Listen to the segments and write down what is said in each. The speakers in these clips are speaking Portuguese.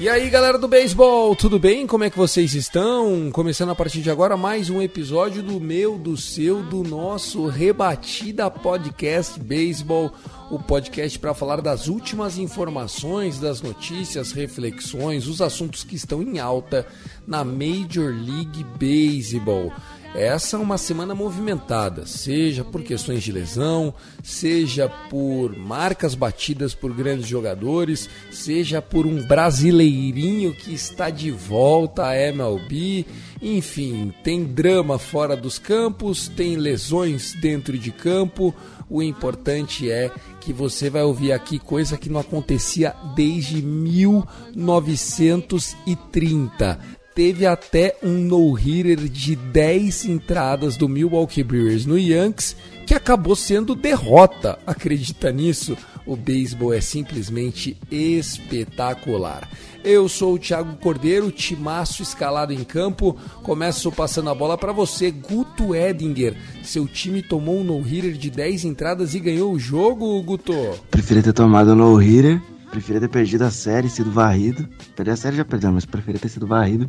E aí, galera do beisebol, tudo bem? Como é que vocês estão? Começando a partir de agora mais um episódio do meu, do seu, do nosso Rebatida Podcast Beisebol, o podcast para falar das últimas informações, das notícias, reflexões, os assuntos que estão em alta na Major League Baseball. Essa é uma semana movimentada, seja por questões de lesão, seja por marcas batidas por grandes jogadores, seja por um brasileirinho que está de volta à MLB. Enfim, tem drama fora dos campos, tem lesões dentro de campo. O importante é que você vai ouvir aqui coisa que não acontecia desde 1930 teve até um no-hitter de 10 entradas do Milwaukee Brewers no Yankees, que acabou sendo derrota. Acredita nisso? O beisebol é simplesmente espetacular. Eu sou o Thiago Cordeiro, timaço escalado em campo. Começo passando a bola para você, Guto Edinger. Seu time tomou um no-hitter de 10 entradas e ganhou o jogo, Guto? Preferia ter tomado um no-hitter Preferia ter perdido a série, sido varrido. Perder a série já perdeu, mas preferia ter sido varrido.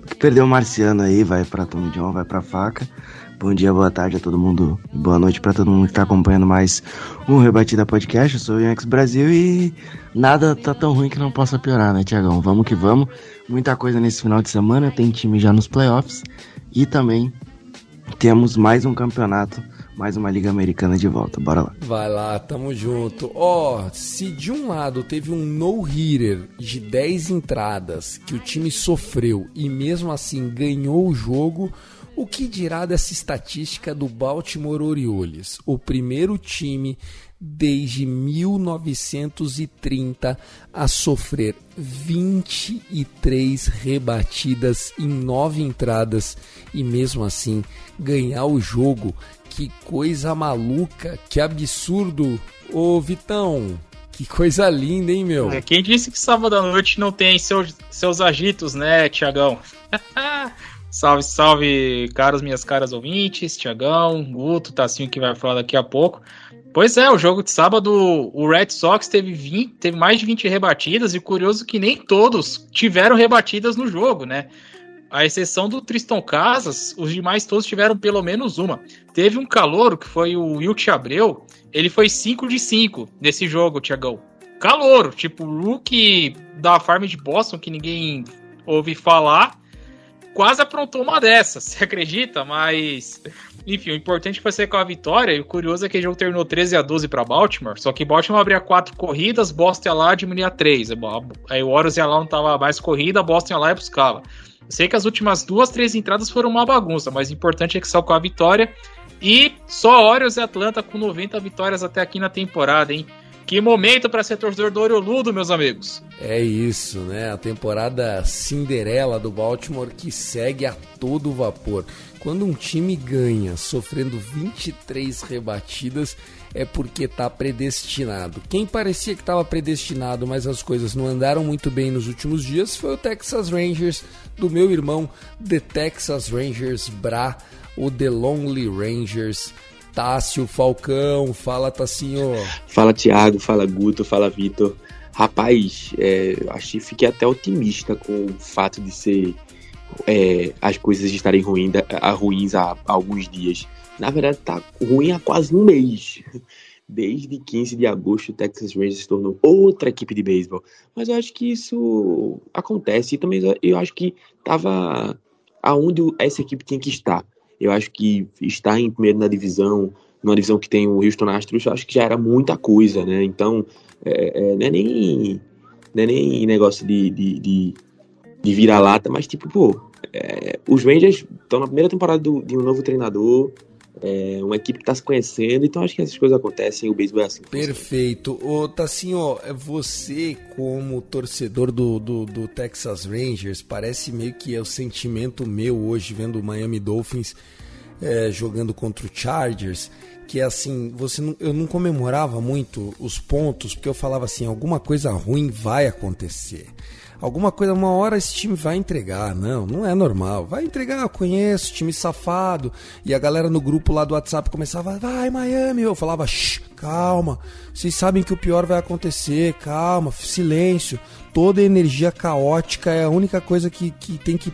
Porque perdeu o Marciano aí, vai pra Tom John, vai pra faca. Bom dia, boa tarde a todo mundo. Boa noite para todo mundo que tá acompanhando mais um Rebatida Podcast. Eu sou o Yankees Brasil e nada tá tão ruim que não possa piorar, né, Tiagão? Vamos que vamos. Muita coisa nesse final de semana. Tem time já nos playoffs. E também temos mais um campeonato mais uma Liga Americana de volta. Bora lá. Vai lá, tamo junto. Ó, oh, se de um lado teve um no-hitter de 10 entradas que o time sofreu e mesmo assim ganhou o jogo, o que dirá dessa estatística do Baltimore Orioles? O primeiro time desde 1930 a sofrer 23 rebatidas em 9 entradas e mesmo assim ganhar o jogo que coisa maluca, que absurdo. Ô Vitão, que coisa linda, hein, meu? É, quem disse que sábado à noite não tem seus, seus agitos, né, Tiagão? salve, salve, caros minhas caras ouvintes, Tiagão, Guto, Tassinho que vai falar daqui a pouco. Pois é, o jogo de sábado, o Red Sox teve, 20, teve mais de 20 rebatidas e curioso que nem todos tiveram rebatidas no jogo, né? A exceção do Tristan Casas, os demais todos tiveram pelo menos uma. Teve um calouro, que foi o Wilt Abreu, ele foi 5 de 5 nesse jogo, Tiagão. Calouro, tipo, o rookie da Farm de Boston, que ninguém ouve falar, quase aprontou uma dessas, você acredita? Mas, enfim, o importante foi ser com a vitória, e o curioso é que o jogo terminou 13 a 12 para Baltimore, só que Baltimore abria quatro corridas, Boston ia lá diminuía três. Aí o Orioles ia lá, não tava mais corrida, Boston ia lá e buscava. Sei que as últimas duas, três entradas foram uma bagunça, mas o importante é que saiu com a vitória. E só Orioles e Atlanta com 90 vitórias até aqui na temporada, hein? Que momento para ser torcedor do Orioludo, meus amigos. É isso, né? A temporada Cinderela do Baltimore que segue a todo vapor. Quando um time ganha sofrendo 23 rebatidas, é porque está predestinado. Quem parecia que estava predestinado, mas as coisas não andaram muito bem nos últimos dias, foi o Texas Rangers, do meu irmão The Texas Rangers Bra, o The Lonely Rangers. Tássio Falcão, fala Tassinho. Fala Thiago, fala Guto, fala Vitor. Rapaz, é, achei, fiquei até otimista com o fato de ser é, as coisas estarem ruim, ruins há, há alguns dias. Na verdade, tá ruim há quase um mês. Desde 15 de agosto, o Texas Rangers se tornou outra equipe de beisebol. Mas eu acho que isso acontece e também eu acho que estava aonde essa equipe tinha que estar. Eu acho que estar em primeiro na divisão, numa divisão que tem o Houston Astros, acho que já era muita coisa, né? Então, é, é, não, é nem, não é nem negócio de, de, de, de vira-lata, mas tipo, pô, é, os Rangers estão na primeira temporada do, de um novo treinador, É uma equipe que tá se conhecendo, então acho que essas coisas acontecem o beisebol é assim. Perfeito. Ô, Tassinho, você como torcedor do, do, do, Texas Rangers, parece meio que é o sentimento meu hoje vendo o Miami Dolphins é, jogando contra o Chargers, que é assim, você não, eu não comemorava muito os pontos, porque eu falava assim, alguma coisa ruim vai acontecer alguma coisa, uma hora esse time vai entregar. Não, não é normal. Vai entregar, eu conheço, time safado. E a galera no grupo lá do WhatsApp começava, vai Miami. Eu falava, shh, calma. Vocês sabem que o pior vai acontecer, calma, silêncio. Toda energia caótica é a única coisa que, que tem que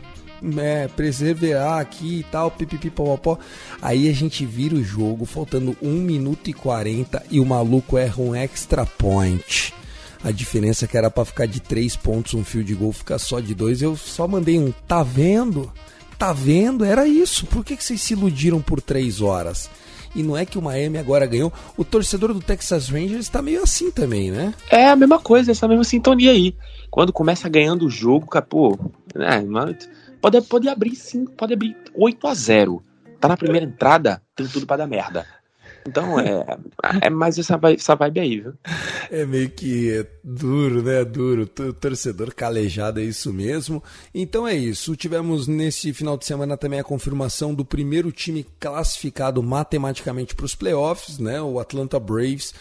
é, preservar aqui e tal, pipipi, popopó. Aí a gente vira o jogo, faltando 1 minuto e 40 e o maluco erra um extra point. A diferença é que era para ficar de três pontos um fio de gol ficar só de dois. Eu só mandei um, tá vendo? Tá vendo? Era isso. Por que, que vocês se iludiram por três horas? E não é que o Miami agora ganhou. O torcedor do Texas Rangers está meio assim também, né? É a mesma coisa, essa mesma sintonia aí. Quando começa ganhando o jogo, pô, né, pode, pode abrir sim, pode abrir 8 a 0 Tá na primeira entrada, tem tudo para dar merda. Então é, é mais essa vibe, essa vibe aí, viu? É meio que é duro, né? Duro. O torcedor calejado é isso mesmo. Então é isso. Tivemos nesse final de semana também a confirmação do primeiro time classificado matematicamente para os playoffs, né? O Atlanta Braves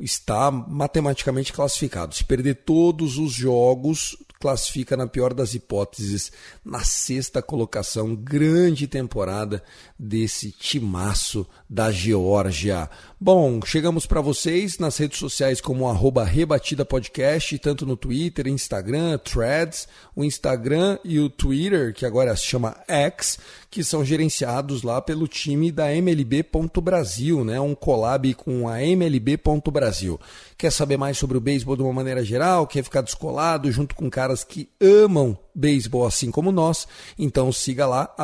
está matematicamente classificado. Se perder todos os jogos, classifica na pior das hipóteses na sexta colocação. Grande temporada desse timaço da Geórgia. Bom, chegamos para vocês nas redes sociais como arroba Rebatida Podcast, tanto no Twitter, Instagram, Threads, o Instagram e o Twitter, que agora se chama X, que são gerenciados lá pelo time da MLB.Brasil, né? um collab com a MLB.Brasil. Quer saber mais sobre o beisebol de uma maneira geral? Quer ficar descolado junto com caras que amam beisebol assim como nós, então siga lá,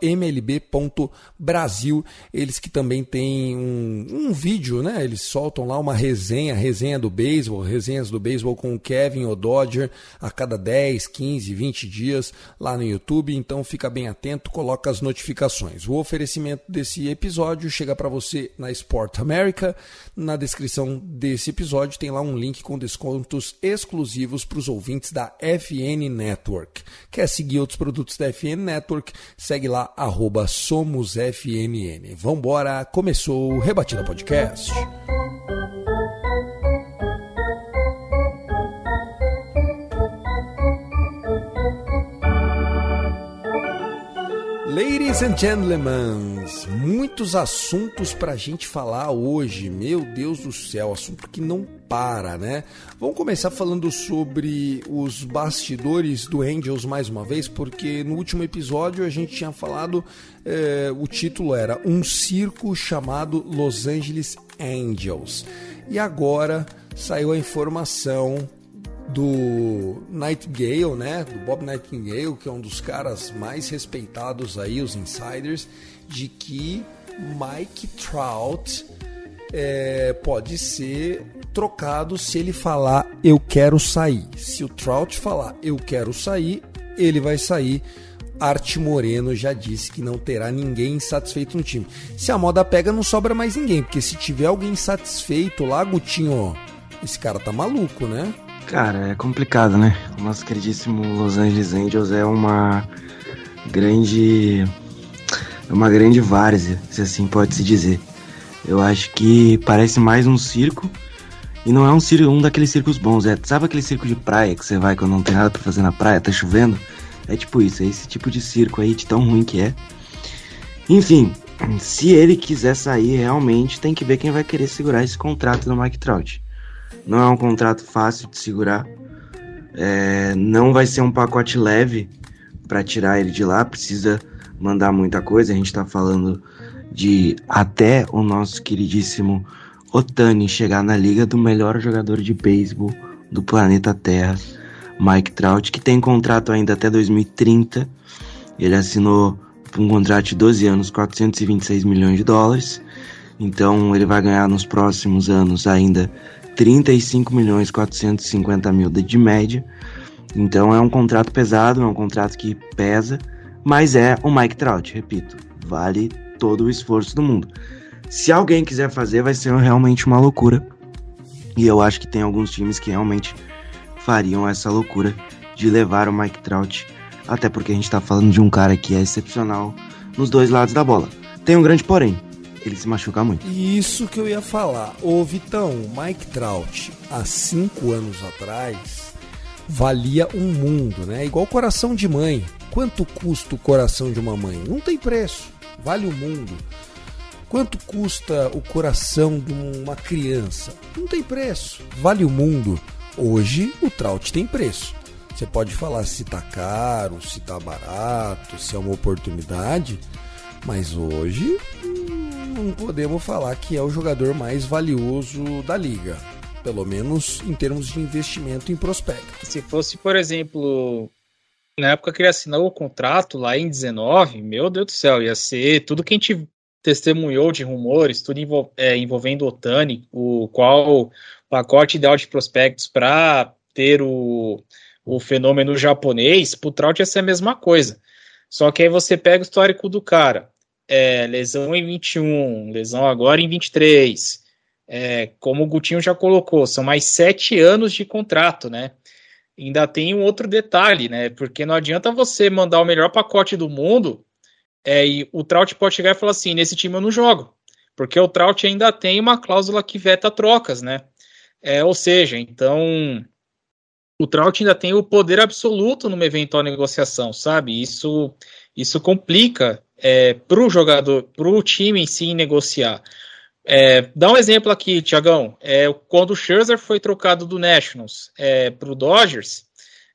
mlb.brasil. Eles que também têm um, um vídeo, né? Eles soltam lá uma resenha, resenha do beisebol, resenhas do beisebol com o Kevin Dodger a cada 10, 15, 20 dias lá no YouTube. Então fica bem atento, coloca as notificações. O oferecimento desse episódio chega para você na Sport America. Na descrição desse episódio tem lá um link com descontos exclusivos para os ouvintes da FN Network. Network. Quer seguir outros produtos da FN Network? Segue lá, arroba SomosFNN. Vambora, começou o Rebatida Podcast. Ladies and gentlemen, muitos assuntos para a gente falar hoje. Meu Deus do céu, assunto que não para, né? Vamos começar falando sobre os bastidores do Angels mais uma vez, porque no último episódio a gente tinha falado, eh, o título era Um Circo chamado Los Angeles Angels. E agora saiu a informação do Nightingale, né, do Bob Nightingale, que é um dos caras mais respeitados aí, os insiders, de que Mike Trout é, pode ser trocado se ele falar eu quero sair. Se o Trout falar eu quero sair, ele vai sair. Arte Moreno já disse que não terá ninguém insatisfeito no time. Se a moda pega, não sobra mais ninguém, porque se tiver alguém insatisfeito lá, Gutinho, esse cara tá maluco, né? Cara, é complicado, né? O nosso queridíssimo Los Angeles Angels é uma grande. É uma grande várzea, se assim pode se dizer. Eu acho que parece mais um circo. E não é um circo, um daqueles circos bons. É, sabe aquele circo de praia que você vai quando não tem nada pra fazer na praia, tá chovendo? É tipo isso, é esse tipo de circo aí, de tão ruim que é. Enfim, se ele quiser sair, realmente tem que ver quem vai querer segurar esse contrato do Mike Trout. Não é um contrato fácil de segurar. É, não vai ser um pacote leve para tirar ele de lá. Precisa mandar muita coisa. A gente está falando de até o nosso queridíssimo Otani chegar na liga do melhor jogador de beisebol do planeta Terra, Mike Trout, que tem contrato ainda até 2030. Ele assinou um contrato de 12 anos, 426 milhões de dólares. Então ele vai ganhar nos próximos anos ainda 35 milhões 450 mil de média. Então é um contrato pesado, é um contrato que pesa, mas é o Mike Trout, repito, vale todo o esforço do mundo. Se alguém quiser fazer, vai ser realmente uma loucura. E eu acho que tem alguns times que realmente fariam essa loucura de levar o Mike Trout, até porque a gente tá falando de um cara que é excepcional nos dois lados da bola. Tem um grande porém, ele se machuca muito. Isso que eu ia falar. Ô Vitão, Mike Trout, há cinco anos atrás, valia um mundo, né? Igual coração de mãe. Quanto custa o coração de uma mãe? Não tem preço. Vale o mundo. Quanto custa o coração de uma criança? Não tem preço. Vale o mundo. Hoje o Trout tem preço. Você pode falar se tá caro, se tá barato, se é uma oportunidade, mas hoje não podemos falar que é o jogador mais valioso da liga, pelo menos em termos de investimento em prospecto. Se fosse, por exemplo, na época que ele assinou o contrato lá em 19, meu Deus do céu, ia ser tudo que a gente testemunhou de rumores, tudo envol é, envolvendo o Otani, o qual pacote ideal de prospectos para ter o, o fenômeno japonês, pro Trout ia ser a mesma coisa. Só que aí você pega o histórico do cara, é, lesão em 21, lesão agora em 23, é, como o Gutinho já colocou, são mais sete anos de contrato, né? Ainda tem um outro detalhe, né? Porque não adianta você mandar o melhor pacote do mundo é, e o Trout pode chegar e falar assim: nesse time eu não jogo. Porque o Trout ainda tem uma cláusula que veta trocas, né? É, ou seja, então o Trout ainda tem o poder absoluto numa eventual negociação, sabe? Isso, isso complica é, para o jogador, para o time em si negociar. É, dá um exemplo aqui, Tiagão. É, quando o Scherzer foi trocado do Nationals é, para o Dodgers,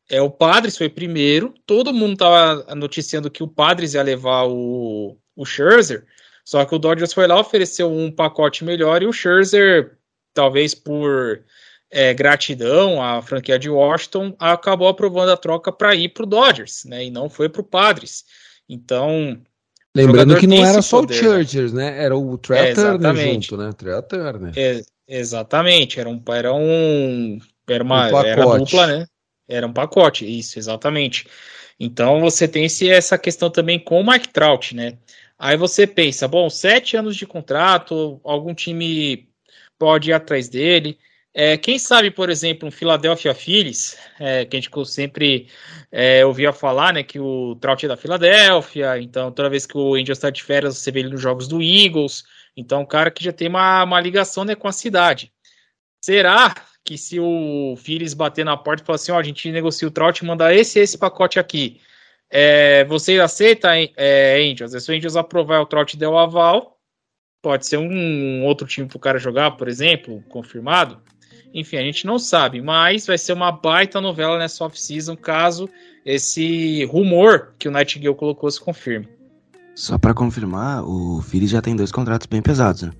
é, o Padres foi primeiro, todo mundo estava noticiando que o Padres ia levar o, o Scherzer, só que o Dodgers foi lá, ofereceu um pacote melhor e o Scherzer, talvez por é, gratidão à franquia de Washington, acabou aprovando a troca para ir para o Dodgers, né? E não foi para o Padres. Então. Lembrando que não era só poder, o Chargers, né? Era o Trey é, junto, né? Trey Turner. É, exatamente, era um, era um, era uma, um era dupla, né? Era um pacote, isso, exatamente. Então você tem esse, essa questão também com o Mike Trout, né? Aí você pensa, bom, sete anos de contrato, algum time pode ir atrás dele. É, quem sabe, por exemplo, um Philadelphia Phillies, é, que a gente sempre é, ouvia falar, né, que o Trout é da Filadélfia, então toda vez que o Angels está de férias, você vê ele nos jogos do Eagles, então um cara que já tem uma, uma ligação né, com a cidade. Será que se o Phillies bater na porta e falar assim, ó, a gente negocia o Trout e mandar esse esse pacote aqui, é, você aceita, é, Angels? Se o Angels aprovar o Trout der o aval, pode ser um outro time para o cara jogar, por exemplo, confirmado. Enfim, a gente não sabe, mas vai ser uma baita novela nessa off-season caso esse rumor que o Nightingale colocou se confirme. Só para confirmar, o Phillies já tem dois contratos bem pesados, né?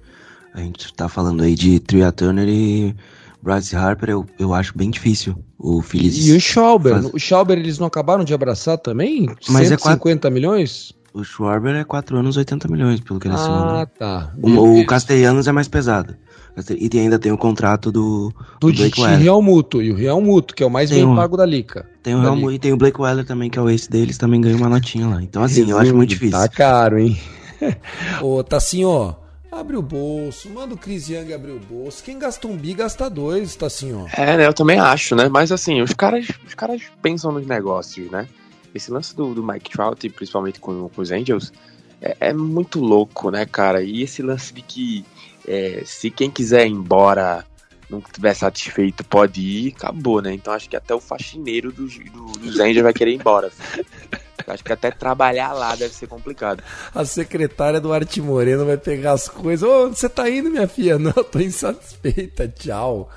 A gente tá falando aí de Tria Turner e Bryce Harper, eu, eu acho bem difícil o Phillies. E o Schauber? Faz... O Schauber eles não acabaram de abraçar também? Mas 150 é quatro... milhões? O Schwarber é 4 anos, 80 milhões, pelo que ele assinou. Ah, tá. O, o Castellanos é mais pesado. E tem, ainda tem o contrato do, do, do Blake Weller. Real Muto, e o Real Muto, que é o mais tem bem pago da Liga. Tem o Real Muto e tem o Blake Weller também, que é o ex deles, também ganha uma notinha lá. Então, assim, eu acho muito difícil. Tá caro, hein? Ô, Tassinho, ó. Abre o bolso, manda o Chris Young abrir o bolso. Quem gasta um bi gasta dois, tá assim, ó. É, né? Eu também acho, né? Mas assim, os caras, os caras pensam nos negócios, né? Esse lance do, do Mike Trout, principalmente com, com os Angels, é, é, muito louco, né, cara? E esse lance de que é, se quem quiser ir embora não estiver satisfeito, pode ir, acabou, né? Então acho que até o faxineiro dos, do, dos vai querer ir embora. Filho. Acho que até trabalhar lá deve ser complicado. A secretária do Arte Moreno vai pegar as coisas. Ô, você tá indo, minha filha? Não, tô insatisfeita. Tchau.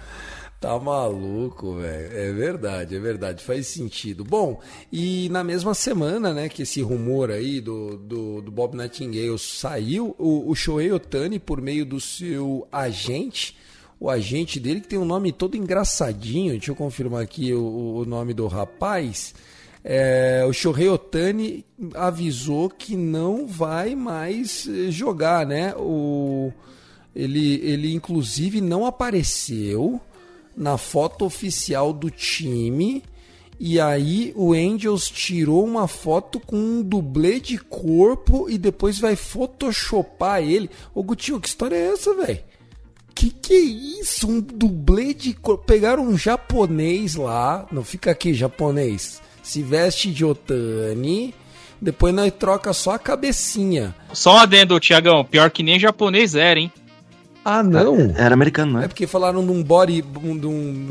Tá maluco, velho. É verdade, é verdade. Faz sentido. Bom, e na mesma semana, né, que esse rumor aí do, do, do Bob Nightingale saiu, o, o Shohei Otani, por meio do seu agente, o agente dele, que tem um nome todo engraçadinho, deixa eu confirmar aqui o, o nome do rapaz. É, o Shohei Otani avisou que não vai mais eh, jogar, né? O, ele, ele inclusive não apareceu na foto oficial do time E aí o Angels tirou uma foto com um dublê de corpo e depois vai photoshopar ele. Ô Gutinho, que história é essa, velho? Que que é isso? Um dublê de corpo. Pegaram um japonês lá, não fica aqui japonês, se veste de Otani, depois nós troca só a cabecinha. Só um adendo, Tiagão. Pior que nem japonês era, hein? Ah, não? Era americano, não É é? porque falaram de um body. de um, de um-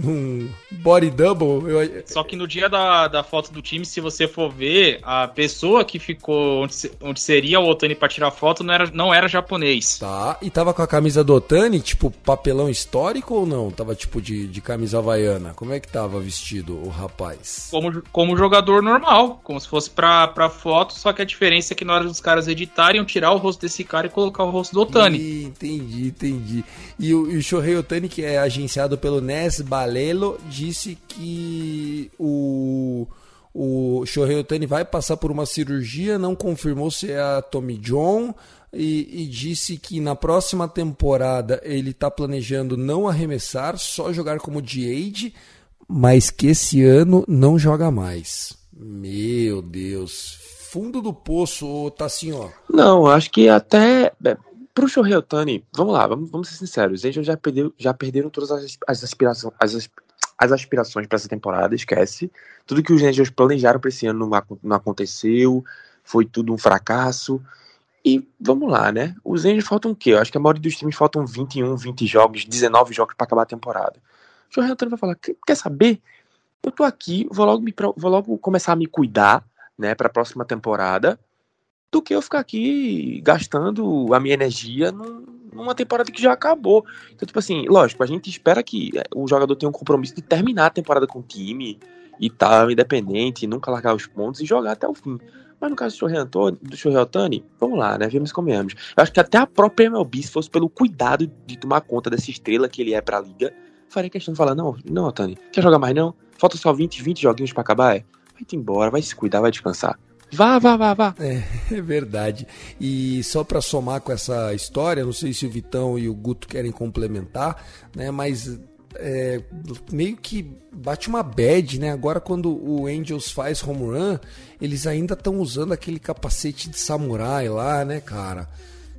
de um body double. Eu- Só que no dia da, da foto do time, se você for ver, a pessoa que ficou onde, onde seria o Otani pra tirar foto não era, não era japonês. Tá. E tava com a camisa do Otani, tipo, papelão histórico ou não? Tava tipo de, de camisa havaiana? Como é que tava vestido o rapaz? Como, como jogador normal, como se fosse pra, pra foto, só que a diferença é que na hora dos caras editarem, tirar o rosto desse cara e colocar o rosto do Otani. Ih, entendi, entendi. E o, e o Shohei Otani, que é agenciado pelo Nes Balelo, disse que o, o Shohei Otani vai passar por uma cirurgia, não confirmou se é a Tommy John. E, e disse que na próxima temporada ele está planejando não arremessar, só jogar como DH, mas que esse ano não joga mais. Meu Deus. Fundo do poço, tá assim, ó. Não, acho que até. Pro Shohei Otani, vamos lá, vamos, vamos ser sinceros. Os Angels já, perdeu, já perderam todas as, as aspirações. As, as- as aspirações para essa temporada, esquece. Tudo que os Angels planejaram para esse ano não, não aconteceu, foi tudo um fracasso. E vamos lá, né? Os Angels faltam o quê? Eu acho que a maioria dos times faltam 21, 20 jogos, 19 jogos para acabar a temporada. O Otani vai falar: "Quer- saber? Eu tô aqui, vou logo, me, vou logo começar a me cuidar, né, para a próxima temporada do que eu ficar aqui gastando a minha energia num- numa temporada que já acabou. Então, tipo assim, lógico, a gente espera que é, o jogador tenha um compromisso de terminar a temporada com o time e tal, independente, nunca largar os pontos e jogar até o fim. Mas no caso do Shohei, Otani, vamos lá, né? Vemos como Eu acho que até a própria MLB, se fosse pelo cuidado de tomar conta dessa estrela que ele é pra liga, faria questão de falar, não, não, Otani, quer jogar mais não? Falta só 20, 20 joguinhos pra acabar, é? Vai-te embora, vai se cuidar, vai descansar. Vá, vá, vá, vá. É verdade. E só para somar com essa história, não sei se o Vitão e o Guto querem complementar, né? Mas é, meio que bate uma bad, né? Agora quando o Angels faz home run, eles ainda estão usando aquele capacete de samurai lá, né, cara?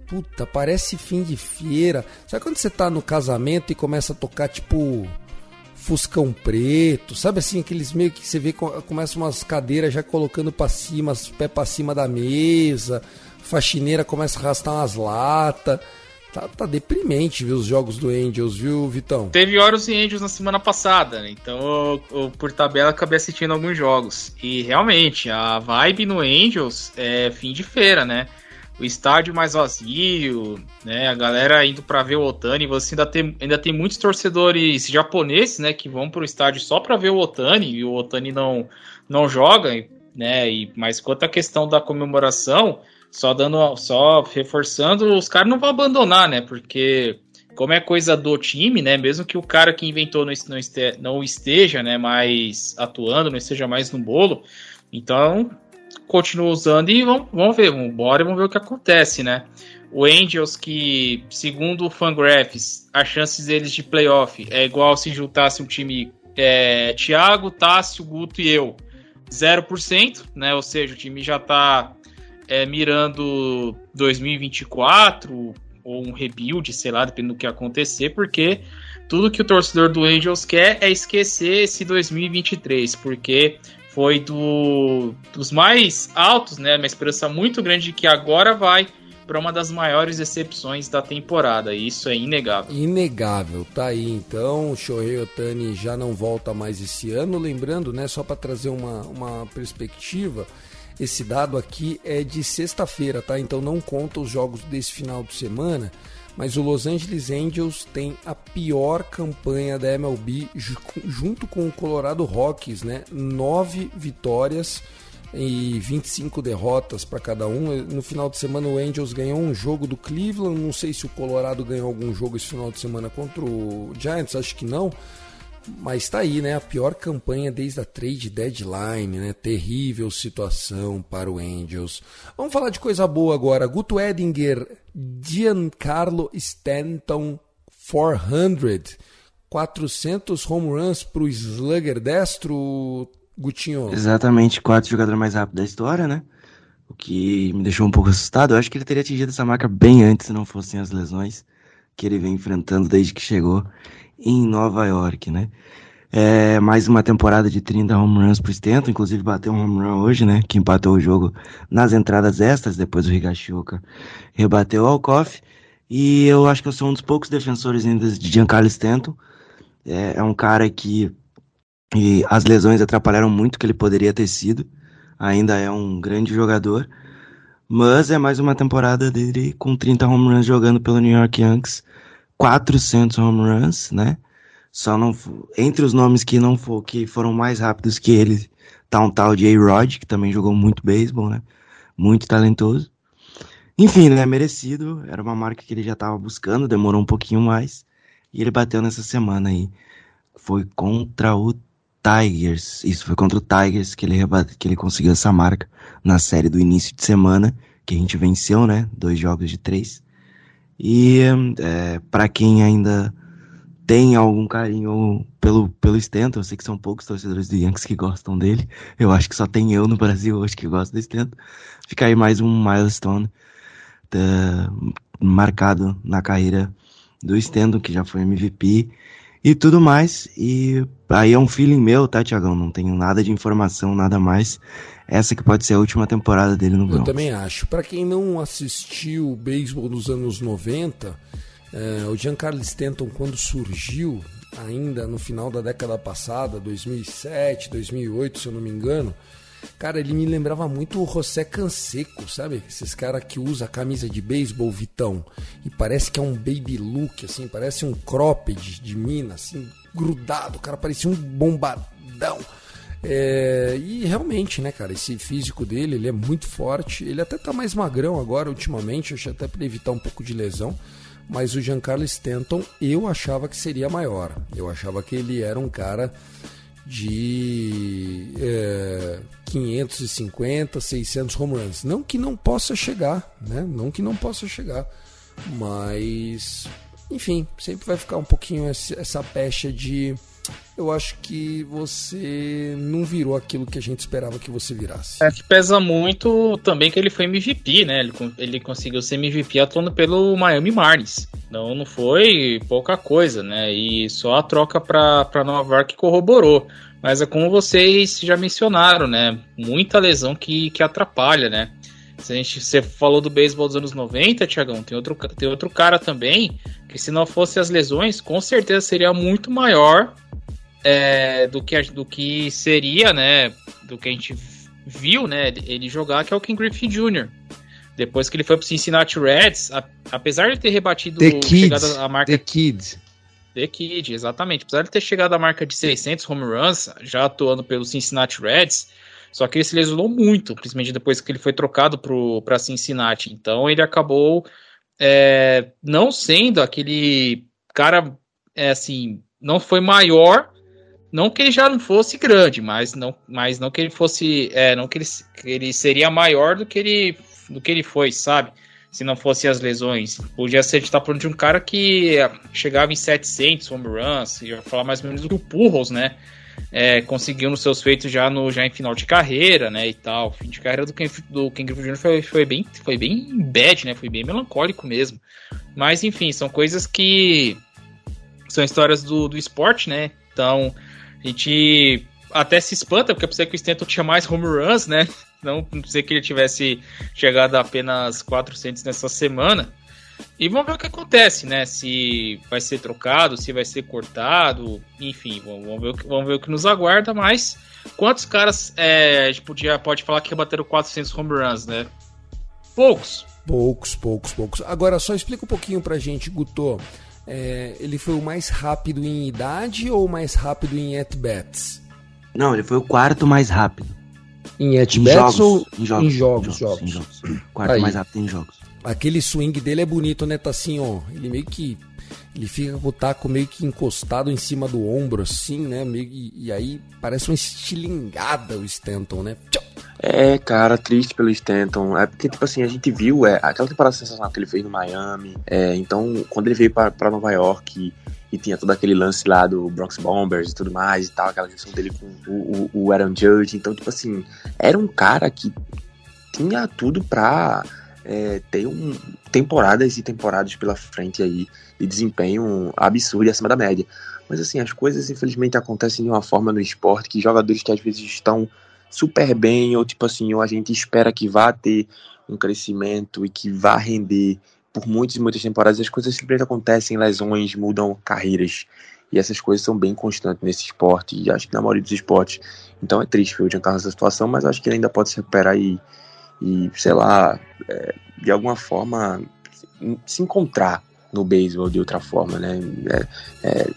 Puta, parece fim de feira. Sabe quando você tá no casamento e começa a tocar tipo Fuscão preto, sabe assim, aqueles meio que você vê co- começa umas cadeiras já colocando pra cima, os pés pra cima da mesa, faxineira começa a arrastar umas latas. Tá, tá deprimente ver os jogos do Angels, viu, Vitão? Teve Orioles e Angels na semana passada, né? então eu, eu, por tabela acabei assistindo alguns jogos. E realmente, a vibe no Angels é fim de feira, né? O estádio mais vazio, né? A galera indo pra ver o Otani. Você ainda tem, ainda tem muitos torcedores japoneses, né? Que vão pro estádio só pra ver o Otani e o Otani não, não joga, né? E, mas quanto à questão da comemoração, só dando, só reforçando, os caras não vão abandonar, né? Porque como é coisa do time, né? Mesmo que o cara que inventou não, não, este, não esteja, né? Mais atuando, não esteja mais no bolo, então continua usando e vamos, vamos ver, vamos embora e vamos ver o que acontece, né? O Angels, que segundo o Fangraphs, as chances deles de playoff é igual se juntasse um time é, Thiago, Tássio, Guto e eu. 0%, né? Ou seja, o time já tá é, mirando 2024 ou um rebuild, sei lá, dependendo do que acontecer, porque tudo que o torcedor do Angels quer é esquecer esse 2023, porque foi do, dos mais altos, né? Uma esperança muito grande de que agora vai para uma das maiores decepções da temporada. Isso é inegável. Inegável, tá aí. Então, o Shohei Otani já não volta mais esse ano. Lembrando, né, só para trazer uma, uma perspectiva, esse dado aqui é de sexta-feira, tá? Então não conta os jogos desse final de semana. Mas o Los Angeles Angels tem a pior campanha da MLB junto com o Colorado Rockies, né? Nove vitórias e 25 derrotas para cada um. No final de semana o Angels ganhou um jogo do Cleveland. Não sei se o Colorado ganhou algum jogo esse final de semana contra o Giants, acho que não. Mas tá aí, né? A pior campanha desde a trade deadline, né? Terrível situação para o Angels. Vamos falar de coisa boa agora. Guto Edinger, Giancarlo Stanton 400. 400 home runs pro slugger destro, Gutinho. Exatamente, quatro jogadores mais rápidos da história, né? O que me deixou um pouco assustado. Eu acho que ele teria atingido essa marca bem antes se não fossem as lesões que ele vem enfrentando desde que chegou em Nova York, né? É, mais uma temporada de 30 home runs pro Stanton, inclusive bateu um home run hoje, né? Que empatou o jogo nas entradas extras, depois o Higashioka rebateu o Alcoff. E eu acho que eu sou um dos poucos defensores ainda de Giancarlo Stanton. É, é um cara que as lesões atrapalharam muito que ele poderia ter sido. Ainda é um grande jogador. Mas é mais uma temporada dele com 30 home runs jogando pelo New York Yankees. 400 home runs, né? Só não entre os nomes que não for, que foram mais rápidos que ele, tá um tal de A-Rod, que também jogou muito beisebol, né? Muito talentoso. Enfim, né, merecido, era uma marca que ele já estava buscando, demorou um pouquinho mais, e ele bateu nessa semana aí. Foi contra o Tigers, isso foi contra o Tigers que ele, que ele conseguiu essa marca na série do início de semana, que a gente venceu, né, dois jogos de três. E é, para quem ainda tem algum carinho pelo, pelo Stanton, eu sei que são poucos torcedores do Yankees que gostam dele, eu acho que só tem eu no Brasil hoje que gosto do Stanton. Fica aí mais um milestone uh, marcado na carreira do Stendo, que já foi MVP e tudo mais. E aí é um feeling meu, tá, Tiagão? Não tenho nada de informação, nada mais. Essa que pode ser a última temporada dele no Bronx. Eu também acho. Para quem não assistiu o beisebol dos anos 90, é, o Giancarlo Stanton, quando surgiu, ainda no final da década passada, 2007, 2008, se eu não me engano, Cara, ele me lembrava muito o José Canseco, sabe? Esses caras que usa camisa de beisebol Vitão e parece que é um baby look, assim, parece um cropped de mina, assim, grudado. O cara parecia um bombadão. É, e realmente, né, cara, esse físico dele, ele é muito forte. Ele até tá mais magrão agora, ultimamente, acho até para evitar um pouco de lesão. Mas o Giancarlo Stanton, eu achava que seria maior. Eu achava que ele era um cara de é, 550, 600 home runs. Não que não possa chegar, né? Não que não possa chegar, mas enfim, sempre vai ficar um pouquinho essa pecha de eu acho que você não virou aquilo que a gente esperava que você virasse. É que pesa muito também que ele foi MVP, né? Ele, ele conseguiu ser MVP atuando pelo Miami Marlins. Então não foi pouca coisa, né? E só a troca para Nova York corroborou. Mas é como vocês já mencionaram, né? Muita lesão que, que atrapalha, né? Se a gente, você falou do beisebol dos anos 90, Tiagão, tem outro, tem outro cara também, que se não fosse as lesões, com certeza seria muito maior é, do, que, do que seria, né? Do que a gente viu, né? Ele jogar, que é o King Griffey Jr. Depois que ele foi pro Cincinnati Reds, a, apesar de ter rebatido The Kids, a marca. The Kids. The Kid, exatamente. Apesar de ter chegado à marca de 600 home runs, já atuando pelo Cincinnati Reds, só que ele se lesionou muito, principalmente depois que ele foi trocado para Cincinnati. Então ele acabou é, não sendo aquele cara, é, assim, não foi maior não que ele já não fosse grande, mas não, mas não que ele fosse. É, não que ele, que ele seria maior do que ele, do que ele foi, sabe? Se não fosse as lesões. Podia ser, gente tá falando de um cara que chegava em 700 home runs, ia falar mais ou menos do que o Purros, né? É, conseguiu nos seus feitos já, no, já em final de carreira, né, e tal. Fim de carreira do Ken, do Ken Griffey Jr. Foi, foi, bem, foi bem bad, né, foi bem melancólico mesmo. Mas, enfim, são coisas que são histórias do, do esporte, né, então a gente até se espanta, porque eu pensei que o Stanton tinha mais home runs, né? Não sei que ele tivesse chegado a apenas 400 nessa semana. E vamos ver o que acontece, né? Se vai ser trocado, se vai ser cortado, enfim, vamos ver o que, vamos ver o que nos aguarda. Mas quantos caras é, a gente podia, pode falar que bateram 400 home runs, né? Poucos. Poucos, poucos, poucos. Agora, só explica um pouquinho pra gente, Guto é, ele foi o mais rápido em idade ou o mais rápido em at-bats? Não, ele foi o quarto mais rápido. Em at-bats ou em jogos? Em jogos, jogos. Em jogos. Quarto Aí. mais rápido em jogos. Aquele swing dele é bonito, né? Tá assim, ó. Ele meio que. Ele fica com o taco meio que encostado em cima do ombro, assim, né? Meio, e, e aí parece uma estilingada o Stanton, né? Tchau. É, cara, triste pelo Stanton. É porque, tipo assim, a gente viu é, aquela temporada sensacional que ele fez no Miami. É, então, quando ele veio para Nova York e tinha todo aquele lance lá do Bronx Bombers e tudo mais e tal, aquela junção dele com o, o, o Aaron Judge. Então, tipo assim, era um cara que tinha tudo pra é, ter um, temporadas e temporadas pela frente aí de desempenho absurdo e acima da média. Mas assim, as coisas infelizmente acontecem de uma forma no esporte que jogadores que às vezes estão super bem, ou tipo assim, ou a gente espera que vá ter um crescimento e que vá render por muitas e muitas temporadas, as coisas simplesmente acontecem, lesões, mudam carreiras. E essas coisas são bem constantes nesse esporte, e acho que na maioria dos esportes. Então é triste ver o Giancarlo nessa situação, mas acho que ele ainda pode se recuperar e, e sei lá, é, de alguma forma se encontrar no beisebol de outra forma, né? É, é,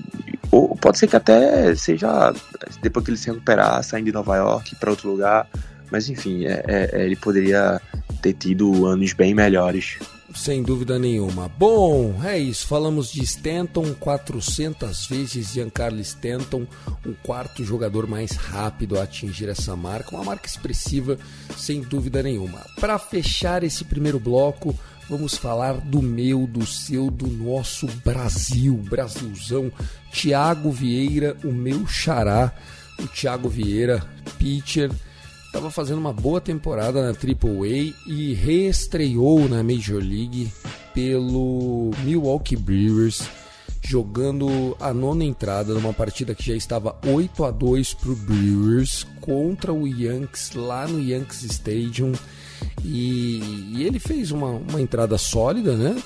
ou pode ser que até seja depois que ele se recuperar, saindo de Nova York para outro lugar, mas enfim, é, é, é, ele poderia ter tido anos bem melhores. Sem dúvida nenhuma. Bom, é isso. Falamos de Stanton 400 vezes. Giancarlo Stanton, o quarto jogador mais rápido a atingir essa marca. Uma marca expressiva, sem dúvida nenhuma. Para fechar esse primeiro bloco, vamos falar do meu, do seu, do nosso Brasil, Brasilzão. Tiago Vieira, o meu xará. O Thiago Vieira, pitcher estava fazendo uma boa temporada na Triple A e reestreou na Major League pelo Milwaukee Brewers, jogando a nona entrada numa partida que já estava 8 a 2 para o Brewers contra o Yankees lá no Yankees Stadium. E, e, ele fez uma, uma entrada sólida, né?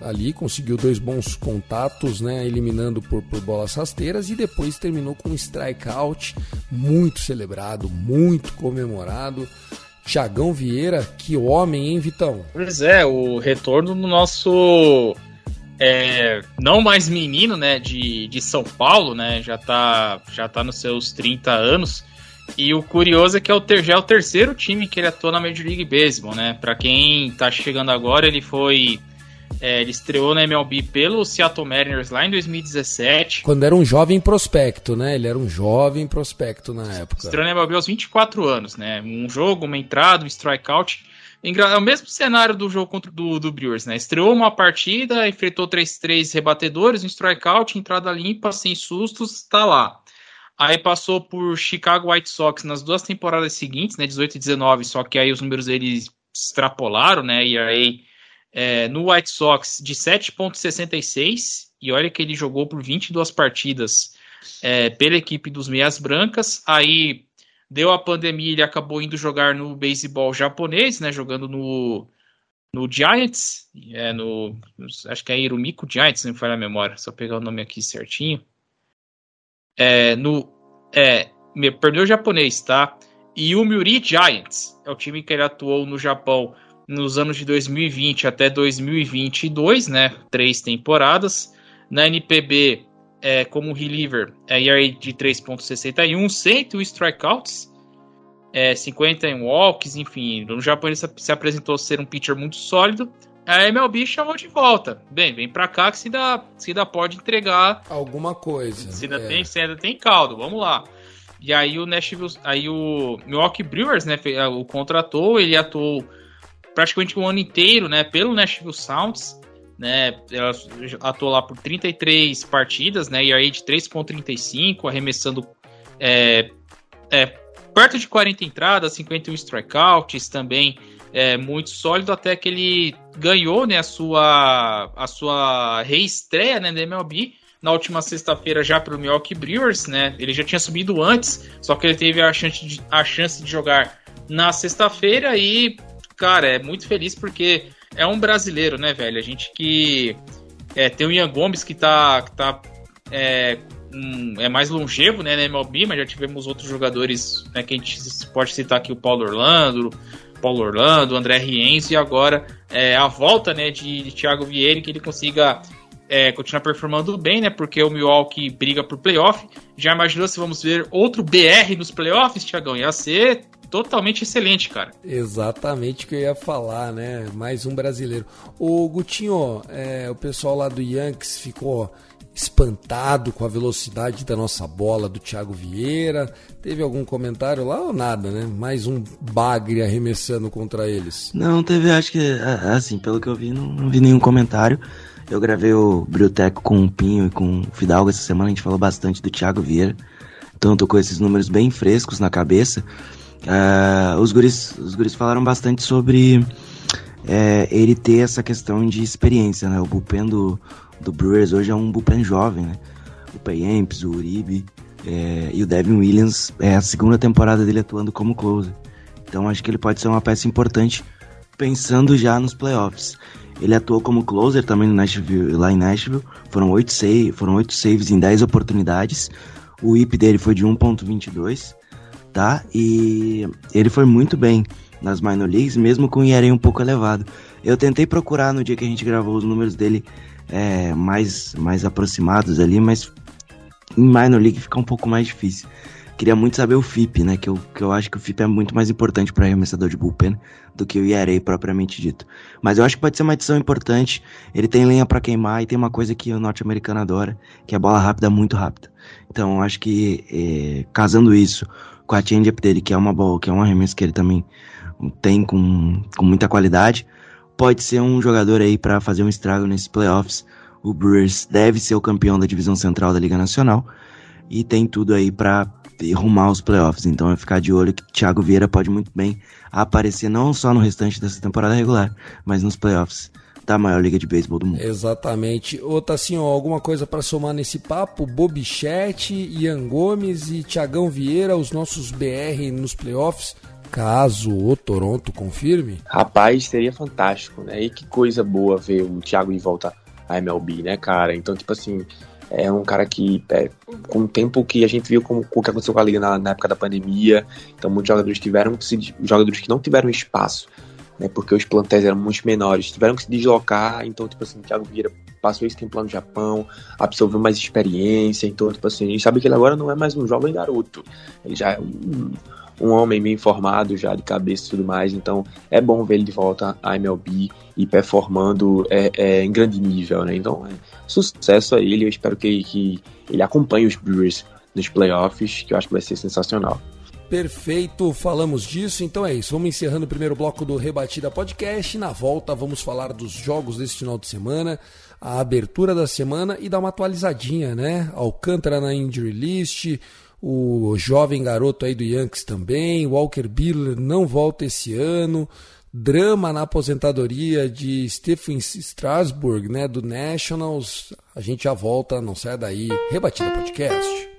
Ali conseguiu dois bons contatos, né? Eliminando por, por bolas rasteiras e depois terminou com um strikeout muito celebrado, muito comemorado. Tiagão Vieira, que homem, hein, Vitão? Pois é, o retorno do nosso é, não mais menino, né, de, de São Paulo, né, já tá, já tá nos seus 30 anos, e o curioso é que é o ter, já é o terceiro time que ele atua na Major League Baseball, né? Para quem tá chegando agora, ele foi é, ele estreou na MLB pelo Seattle Mariners lá em 2017. Quando era um jovem prospecto, né? Ele era um jovem prospecto na época. Estreou na MLB aos 24 anos, né? Um jogo, uma entrada, um strikeout. É o mesmo cenário do jogo contra do, do Brewers, né? Estreou uma partida, enfrentou três, três rebatedores, um strikeout, entrada limpa, sem sustos, tá lá. Aí passou por Chicago White Sox nas duas temporadas seguintes, né, 18 e 19, só que aí os números deles extrapolaram, né, e aí é, no White Sox de 7.66, e olha que ele jogou por 22 partidas é, pela equipe dos Meias Brancas, aí deu a pandemia, ele acabou indo jogar no beisebol japonês, né, jogando no, no Giants, é, no, acho que é Irumiko Giants, não me falha a memória, só pegar o nome aqui certinho, é, no. É, me perdeu o japonês, tá? O Muri Giants é o time que ele atuou no Japão nos anos de 2020 até 2022, né? Três temporadas. Na NPB, é, como reliever, é ERA de 3.61, 100 strikeouts, é, 50 em walks, enfim. No Japão ele se apresentou ser um pitcher muito sólido a MLB chamou de volta. Bem, vem pra cá que se ainda, se ainda pode entregar alguma coisa. Se ainda, é. tem, se ainda tem caldo, vamos lá. E aí o Nashville, aí o Milwaukee Brewers, né, o contratou, ele atuou praticamente um ano inteiro, né, pelo Nashville Sounds, né, ela atuou lá por 33 partidas, né, e aí de 3.35, arremessando é, é, perto de 40 entradas, 51 strikeouts também, é, muito sólido até que ele ganhou né, a, sua, a sua reestreia né, na MLB na última sexta-feira já pelo Milwaukee Brewers, né? Ele já tinha subido antes, só que ele teve a chance de, a chance de jogar na sexta-feira e, cara, é muito feliz porque é um brasileiro, né, velho? A gente que é, tem o Ian Gomes que tá, que tá é, um, é mais longevo né, na MLB, mas já tivemos outros jogadores né, que a gente pode citar aqui, o Paulo Orlando, Paulo Orlando, André Rienzo e agora é, a volta né, de, de Thiago Vieira, que ele consiga é, continuar performando bem, né? Porque o Milwaukee briga por playoff. Já imaginou se vamos ver outro BR nos playoffs, Thiagão? Ia ser totalmente excelente, cara. Exatamente o que eu ia falar, né? Mais um brasileiro. O Gutinho, é, o pessoal lá do Yankees ficou espantado com a velocidade da nossa bola do Thiago Vieira. Teve algum comentário lá ou nada, né? Mais um bagre arremessando contra eles. Não, teve, acho que, assim, pelo que eu vi, não, não vi nenhum comentário. Eu gravei o Brioteco com o Pinho e com o Fidalgo essa semana, a gente falou bastante do Thiago Vieira. Então eu tô com esses números bem frescos na cabeça. Uh, os, guris, os guris falaram bastante sobre é, ele ter essa questão de experiência, né? O bullpen do, do Brewers hoje é um bullpen jovem, né? O Payamps, o Uribe é, e o Devin Williams é a segunda temporada dele atuando como closer. Então acho que ele pode ser uma peça importante pensando já nos playoffs. Ele atuou como closer também no Nashville, lá em Nashville. Foram oito save, foram saves em 10 oportunidades. O IP dele foi de 1.22, tá? E ele foi muito bem nas minor leagues, mesmo com o um pouco elevado. Eu tentei procurar no dia que a gente gravou os números dele é, mais, mais aproximados ali, mas em minor league fica um pouco mais difícil. Queria muito saber o FIP, né? Que eu, que eu acho que o FIP é muito mais importante para arremessador de bullpen do que o ERA propriamente dito. Mas eu acho que pode ser uma adição importante. Ele tem lenha para queimar e tem uma coisa que o norte-americano adora, que é bola rápida, muito rápida. Então eu acho que é, casando isso com a change-up dele, que é uma bola, que é um arremesso que ele também tem com, com muita qualidade, pode ser um jogador aí para fazer um estrago nesses playoffs. O Brewers deve ser o campeão da divisão central da Liga Nacional e tem tudo aí para rumar os playoffs. Então é ficar de olho que Thiago Vieira pode muito bem aparecer não só no restante dessa temporada regular, mas nos playoffs da maior liga de beisebol do mundo. Exatamente. Ô Tassinho, alguma coisa para somar nesse papo? Bobichete, Ian Gomes e Tiagão Vieira, os nossos BR nos playoffs, caso o Toronto confirme? Rapaz, seria fantástico, né? E que coisa boa ver o Thiago de volta à MLB, né, cara? Então, tipo assim, é um cara que, é, com o tempo que a gente viu com, com o que aconteceu com a liga na, na, época da pandemia, então muitos jogadores tiveram que se, jogadores que não tiveram espaço, né, porque os plantéis eram muito menores, tiveram que se deslocar, então, tipo assim, o Thiago Vieira passou esse tempo lá no Japão, absorveu mais experiência, então, tipo assim, a gente sabe que ele agora não é mais um jovem garoto, ele já é um, um homem bem formado já de cabeça e tudo mais, então é bom ver ele de volta à MLB e performando é, é, em grande nível, né? Então, é, sucesso a ele, eu espero que, que ele acompanhe os Brewers nos playoffs, que eu acho que vai ser sensacional. Perfeito, falamos disso, então é isso. Vamos encerrando o primeiro bloco do Rebatida Podcast. Na volta, vamos falar dos jogos desse final de semana, a abertura da semana e dar uma atualizadinha, né? Alcântara na injury list, o jovem garoto aí do Yankees também, Walker Buehler não volta esse ano, drama na aposentadoria de Stephen Strasburg, né, do Nationals. A gente já volta, não sai daí. Rebatida Podcast.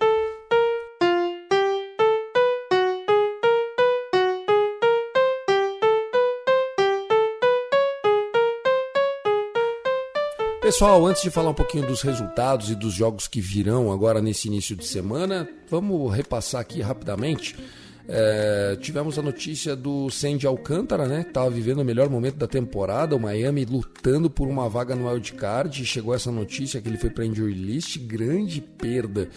Pessoal, antes de falar um pouquinho dos resultados e dos jogos que virão agora nesse início de semana, vamos repassar aqui rapidamente. É, tivemos a notícia do Sandy Alcântara, né? Estava vivendo o melhor momento da temporada, o Miami lutando por uma vaga no wildcard. Chegou essa notícia que ele foi para injury list, grande perda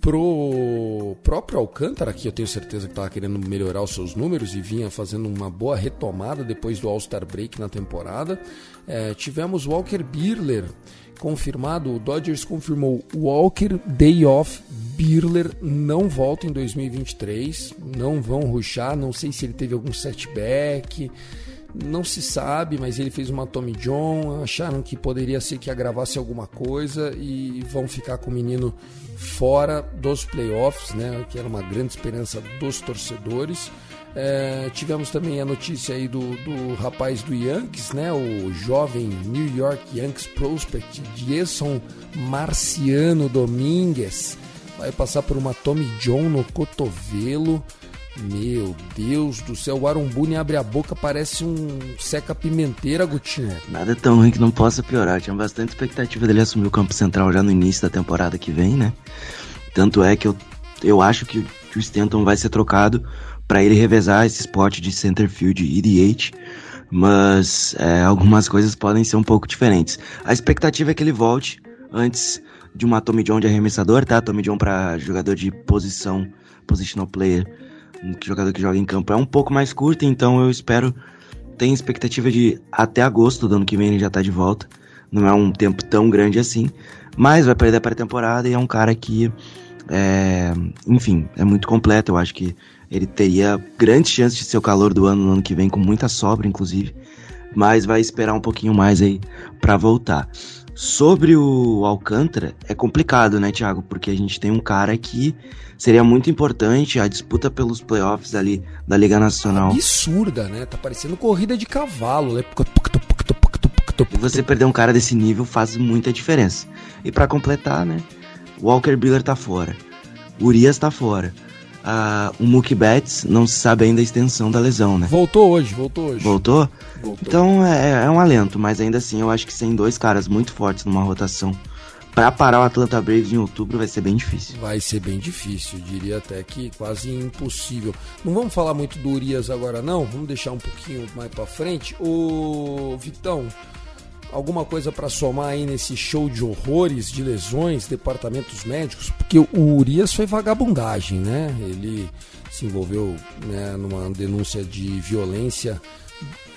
pro próprio Alcântara, que eu tenho certeza que estava querendo melhorar os seus números e vinha fazendo uma boa retomada depois do All-Star Break na temporada. É, tivemos Walker Birler confirmado, o Dodgers confirmou Walker Day Off Birler não volta em 2023, não vão ruxar, não sei se ele teve algum setback, não se sabe, mas ele fez uma Tommy John, acharam que poderia ser que agravasse alguma coisa e vão ficar com o menino fora dos playoffs, né, que era uma grande esperança dos torcedores. É, tivemos também a notícia aí do, do rapaz do Yankees, né, o jovem New York Yankees prospect Jason Marciano Domingues, vai passar por uma Tommy John no cotovelo. Meu Deus do céu, o Arumbuni abre a boca, parece um seca-pimenteira, Gutinho. Nada tão ruim que não possa piorar. Tinha bastante expectativa dele assumir o campo central já no início da temporada que vem, né? Tanto é que eu, eu acho que o Stanton vai ser trocado para ele revezar esse spot de center field e DH, mas é, algumas coisas podem ser um pouco diferentes. A expectativa é que ele volte antes de uma Tommy John de arremessador, tá? Tommy John para jogador de posição, positional player um jogador que joga em campo é um pouco mais curto, então eu espero, tenho expectativa de até agosto do ano que vem ele já tá de volta. Não é um tempo tão grande assim, mas vai perder a pré-temporada e é um cara que, é, enfim, é muito completo. Eu acho que ele teria grandes chances de ser o calor do ano no ano que vem, com muita sobra, inclusive. mas vai esperar um pouquinho mais aí para voltar. Sobre o Alcântara, é complicado, né, Thiago? Porque a gente tem um cara que seria muito importante a disputa pelos playoffs ali da Liga Nacional. Absurda, né? Tá parecendo corrida de cavalo, né? E você perder um cara desse nível faz muita diferença. E para completar, né? Walker Buehler tá fora. Urias tá fora. Uh, o Mookie Betts não se sabe ainda a extensão da lesão, né? Voltou hoje, voltou hoje. Voltou? voltou. Então é, é, um alento, mas ainda assim eu acho que sem dois caras muito fortes numa rotação para parar o Atlanta Braves em outubro vai ser bem difícil. Vai ser bem difícil, diria até que quase impossível. Não vamos falar muito do Urias agora não, vamos deixar um pouquinho mais para frente. O Vitão, alguma coisa para somar aí nesse show de horrores, de lesões, departamentos médicos? Porque o Urias foi vagabundagem, né? Ele se envolveu né, numa denúncia de violência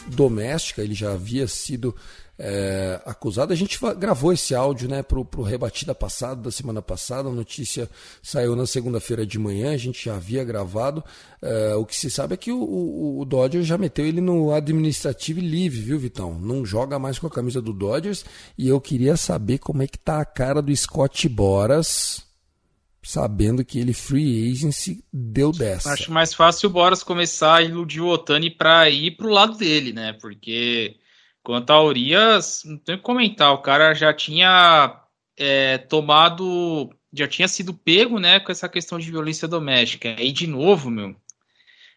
doméstica, ele já havia sido é, acusado. A gente gravou esse áudio né, para o Rebatida passado, da semana passada. A notícia saiu na segunda-feira de manhã, a gente já havia gravado. É, o que se sabe é que o, o, o, Dodgers já meteu ele no administrativo livre, viu, Vitão? Não joga mais com a camisa do Dodgers. E eu queria saber como é que tá a cara do Scott Boras sabendo que ele free agency deu dessa. Acho mais fácil o Boras começar a iludir o Otani para ir pro lado dele, né? Porque Quanto a Urias, não tem o que comentar. O cara já tinha é, tomado, já tinha sido pego, né, com essa questão de violência doméstica. Aí de novo, meu,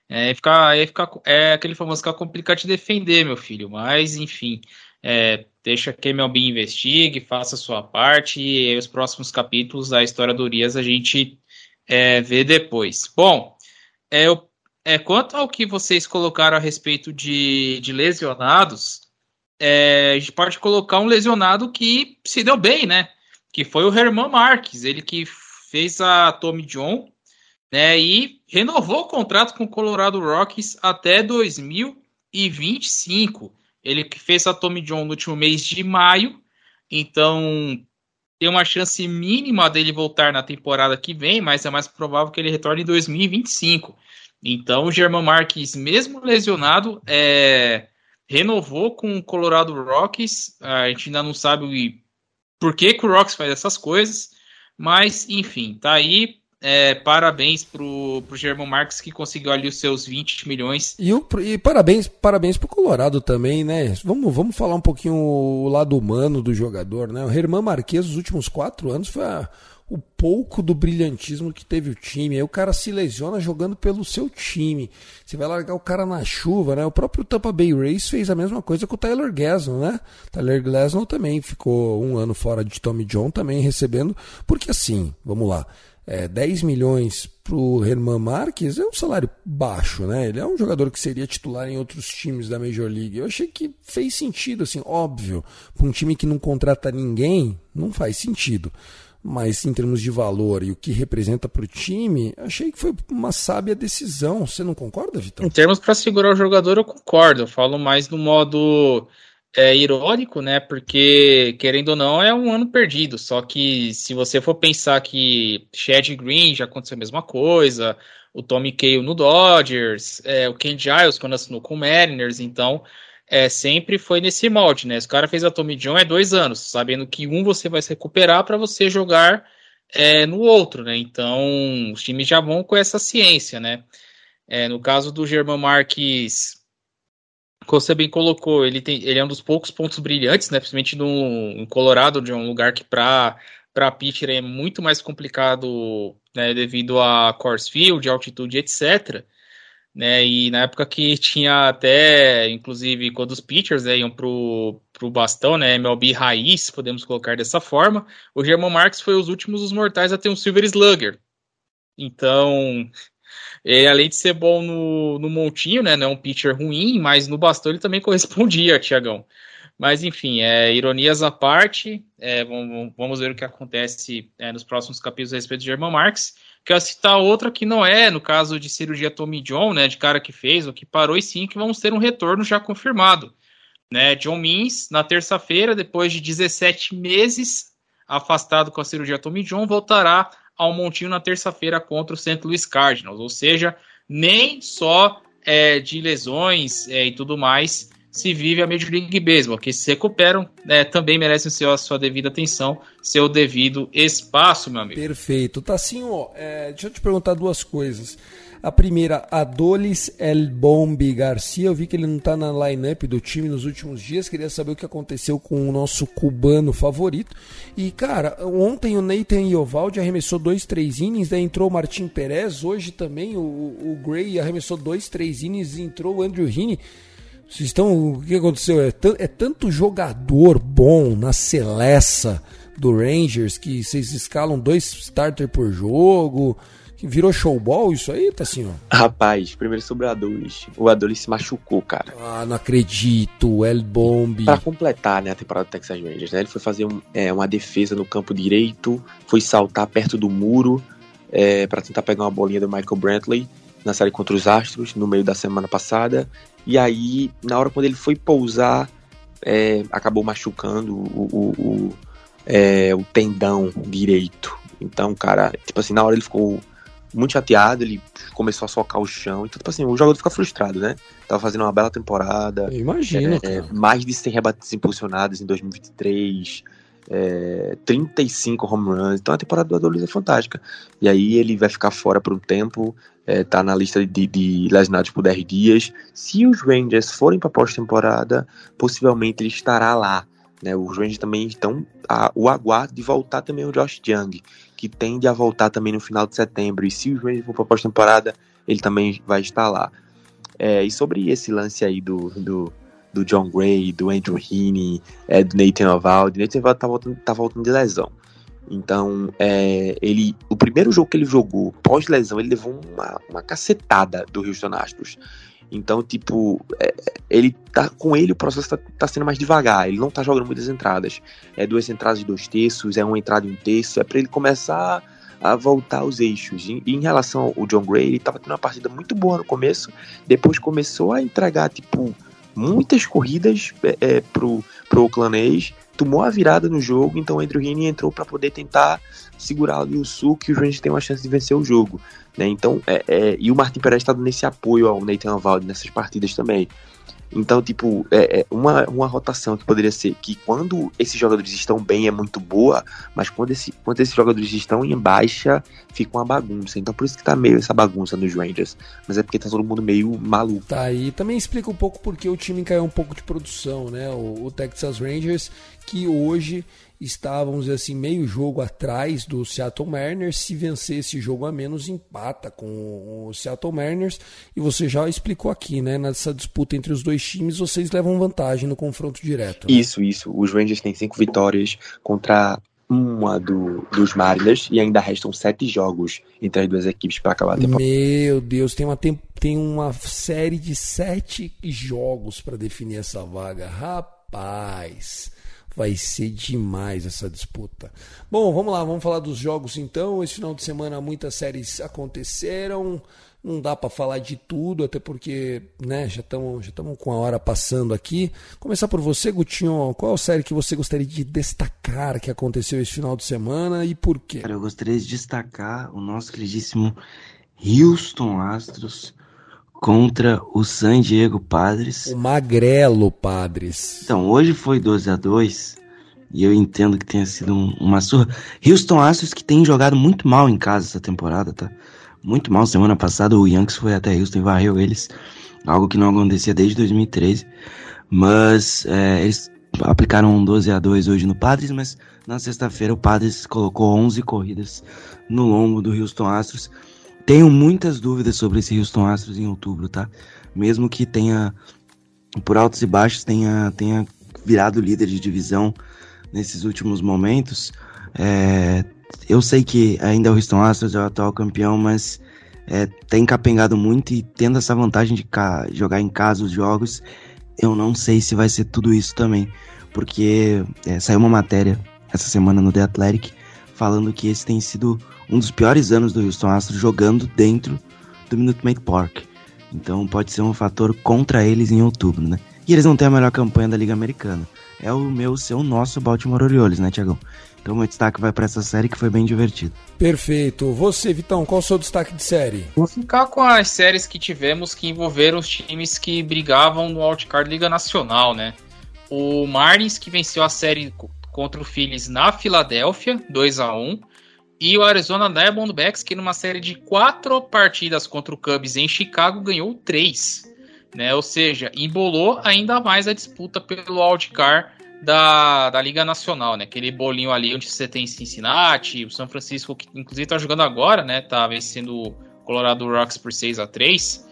é, fica, é, fica, é aquele famoso que complica te defender, meu filho. Mas, enfim, é, deixa que MLB investigue, faça a sua parte e os próximos capítulos da história do Urias a gente é, vê depois. Bom, é, é, quanto ao que vocês colocaram a respeito de, de lesionados, é, a gente pode colocar um lesionado que se deu bem, né? Que foi o Herman Marques, ele que fez a Tommy John, né? E renovou o contrato com o Colorado Rockies até 2025. Ele que fez a Tommy John no último mês de maio, então tem uma chance mínima dele voltar na temporada que vem, mas é mais provável que ele retorne em 2025. Então, o German Marques, mesmo lesionado, é, renovou com o Colorado Rockies. A gente ainda não sabe por que, que o Rockies faz essas coisas, mas enfim, tá aí. É, parabéns pro, pro German Marques que conseguiu ali os seus 20 milhões. E, o, e parabéns, parabéns pro Colorado também, né? Vamos, vamos falar um pouquinho o lado humano do jogador, né? O Herman Marques, nos últimos quatro anos, foi a o pouco do brilhantismo que teve o time. Aí o cara se lesiona jogando pelo seu time. Você vai largar o cara na chuva, né? O próprio Tampa Bay Rays fez a mesma coisa com o Tyler Glasnow, né? Tyler Glasnow também ficou um ano fora de Tommy John, também recebendo. Porque assim, vamos lá. É, 10 milhões para o Herman Marques é um salário baixo, né? Ele é um jogador que seria titular em outros times da Major League. Eu achei que fez sentido, assim, óbvio. Para um time que não contrata ninguém, não faz sentido mas em termos de valor e o que representa para o time, achei que foi uma sábia decisão. Você não concorda, Vitor? Em termos para segurar o jogador, eu concordo. Eu falo mais no modo é, irônico, né? Porque, querendo ou não, é um ano perdido. Só que se você for pensar que Chad Green já aconteceu a mesma coisa, o Tommy Cale no Dodgers, é, o Ken Giles quando assinou com o Mariners, então é, sempre foi nesse molde, né? Se o cara fez a Tommy John é dois anos, sabendo que um você vai se recuperar para você jogar é, no outro, né? Então, os times já vão com essa ciência, né? É, no caso do German Marques, como você bem colocou, ele, tem, ele é um dos poucos pontos brilhantes, né? Principalmente no, em Colorado, de um lugar que para para pitcher é muito mais complicado, né? Devido a course field, altitude, etc né? E na época que tinha até, inclusive, quando os pitchers né, iam pro, pro bastão, né? MLB raiz, podemos colocar dessa forma, o German Marques foi os últimos dos mortais a ter um Silver Slugger. Então, além de ser bom no, no montinho, né? Não é um pitcher ruim, mas no bastão ele também correspondia, Tiagão. Mas enfim, é, ironias à parte, é, vamos, vamos, ver o que acontece é, nos próximos capítulos a respeito de German Marx. Quero citar outra que não é, no caso de cirurgia Tommy John, né, de cara que fez ou que parou, e sim que vamos ter um retorno já confirmado. Né, John Means, na terça-feira, depois de 17 meses afastado com a cirurgia Tommy John, voltará ao montinho na terça-feira contra o St. Louis Cardinals. Ou seja, nem só é, de lesões é, e tudo mais se vive a Major League Baseball, que se recuperam, é, também merecem seu, a sua devida atenção, seu devido espaço, meu amigo. Perfeito. Tá assim, ó, é, deixa eu te perguntar duas coisas. A primeira, Adolis El Bombi Garcia. Eu vi que ele não está na lineup do time nos últimos dias. Queria saber o que aconteceu com o nosso cubano favorito. E, cara, ontem o Nathan Iovaldi arremessou dois, três innings. Daí entrou o Martim Perez. Hoje também o, o Gray arremessou dois, três innings. Entrou o Andrew Heaney. Vocês estão. O que aconteceu? É, é tanto jogador bom na Celessa do Rangers que vocês escalam dois starter por jogo. Virou showball isso aí, tá assim, ó? Rapaz, primeiro sobre o Adolis. O Adolis se machucou, cara. Ah, não acredito. El Bomb. Pra completar, né, a temporada do Texas Rangers, né? Ele foi fazer um, é, uma defesa no campo direito, foi saltar perto do muro é, para tentar pegar uma bolinha do Michael Brantley na série contra os Astros, no meio da semana passada. E aí, na hora quando ele foi pousar, é, acabou machucando o, o, o, é, o tendão direito. Então, cara, tipo assim, na hora ele ficou muito chateado, ele começou a socar o chão. Então, tipo assim, o jogador fica frustrado, né? Tava fazendo uma bela temporada. Imagina. É, mais de 100 rebates impulsionados em 2023. É, 35 home runs. Então a temporada do Adolis é fantástica. E aí ele vai ficar fora por um tempo. É, tá na lista de, de lesionados por 10 dias. Se os Rangers forem para pós-temporada, possivelmente ele estará lá. Né? Os Rangers também estão a, o aguardo de voltar também o Josh Young, que tende a voltar também no final de setembro. E se os Rangers for para pós-temporada, ele também vai estar lá. É, e sobre esse lance aí do, do, do John Gray, do Andrew Heaney, é, do Nathan Ovaldi, Nathan Ovaldi tá voltando, tá voltando de lesão. Então, é, ele, o primeiro jogo que ele jogou pós-lesão, ele levou uma, uma cacetada do Houston Astros. Então, tipo, é, ele tá com ele o processo tá, tá, sendo mais devagar. Ele não tá jogando muitas entradas. É duas entradas de dois terços, é uma entrada e um terço. É para ele começar a voltar aos eixos. E, em relação ao John Gray, ele tava tendo uma partida muito boa no começo. Depois começou a entregar, tipo, muitas corridas é, é pro, pro Oakland A's. Tomou a virada no jogo, então o Andrew Heaney entrou para poder tentar segurar ali o sul que o Rangers tem uma chance de vencer o jogo. Né? Então, é, é, e o Martin Perez está dando esse apoio ao Nathan Valde nessas partidas também. Então, tipo, é, é, uma, uma rotação que poderia ser que quando esses jogadores estão bem é muito boa, mas quando, esse, quando esses jogadores estão em baixa, fica uma bagunça. Então, por isso que tá meio essa bagunça nos Rangers. Mas é porque tá todo mundo meio maluco. Tá, e também explica um pouco porque o time caiu um pouco de produção, né? O, o Texas Rangers, que hoje estávamos assim meio jogo atrás do Seattle Mariners. Se vencer esse jogo a menos, empata com o Seattle Mariners. E você já explicou aqui, né? Nessa disputa entre os dois times, vocês levam vantagem no confronto direto. Né? Isso, isso. Os Rangers têm cinco vitórias contra uma do, dos Mariners e ainda restam sete jogos entre as duas equipes para acabar a temporada. Meu Deus, tem uma, tem uma série de sete jogos para definir essa vaga. Rapaz. Vai ser demais essa disputa. Bom, vamos lá, vamos falar dos jogos então. Esse final de semana muitas séries aconteceram. Não dá para falar de tudo, até porque né, já estamos já com a hora passando aqui. Começar por você, Gutinho. Qual série que você gostaria de destacar que aconteceu esse final de semana e por quê? Cara, eu gostaria de destacar o nosso queridíssimo Houston Astros contra o San Diego Padres. O Magrelo Padres. Então, hoje foi 12 a 2 e eu entendo que tenha sido um, uma surra. Houston Astros que tem jogado muito mal em casa essa temporada, tá? Muito mal. Semana passada o Yankees foi até Houston e varreu eles. Algo que não acontecia desde 2013. Mas é, eles aplicaram um 12 a 2 hoje no Padres, mas na sexta-feira o Padres colocou 11 corridas no lombo do Houston Astros. Tenho muitas dúvidas sobre esse Houston Astros em outubro, tá? Mesmo que tenha, por altos e baixos, tenha, tenha virado líder de divisão nesses últimos momentos. É, eu sei que ainda o Houston Astros é o atual campeão, mas é, tem capengado muito e tendo essa vantagem de jogar em casa os jogos, eu não sei se vai ser tudo isso também. Porque é, saiu uma matéria essa semana no The Athletic falando que esse tem sido um dos piores anos do Houston Astros jogando dentro do Minute Maid Park. Então pode ser um fator contra eles em outubro, né? E eles não têm a melhor campanha da Liga Americana. É o meu, seu, nosso Baltimore Orioles, né, Tiagão? Então meu destaque vai para essa série que foi bem divertido. Perfeito. Você, Vitão, qual o seu destaque de série? Vou ficar com as séries que tivemos que envolveram os times que brigavam no Wildcard Liga Nacional, né? O Marlins, que venceu a série contra o Phillies na Filadélfia, 2 a 1 e o Arizona Diamondbacks, que numa série de quatro partidas contra o Cubs em Chicago, ganhou três. Né? Ou seja, embolou ainda mais a disputa pelo wildcard da, da Liga Nacional, né? Aquele bolinho ali onde você tem Cincinnati, o São Francisco, que inclusive tá jogando agora, né? Tá vencendo o Colorado Rocks por 6 a 3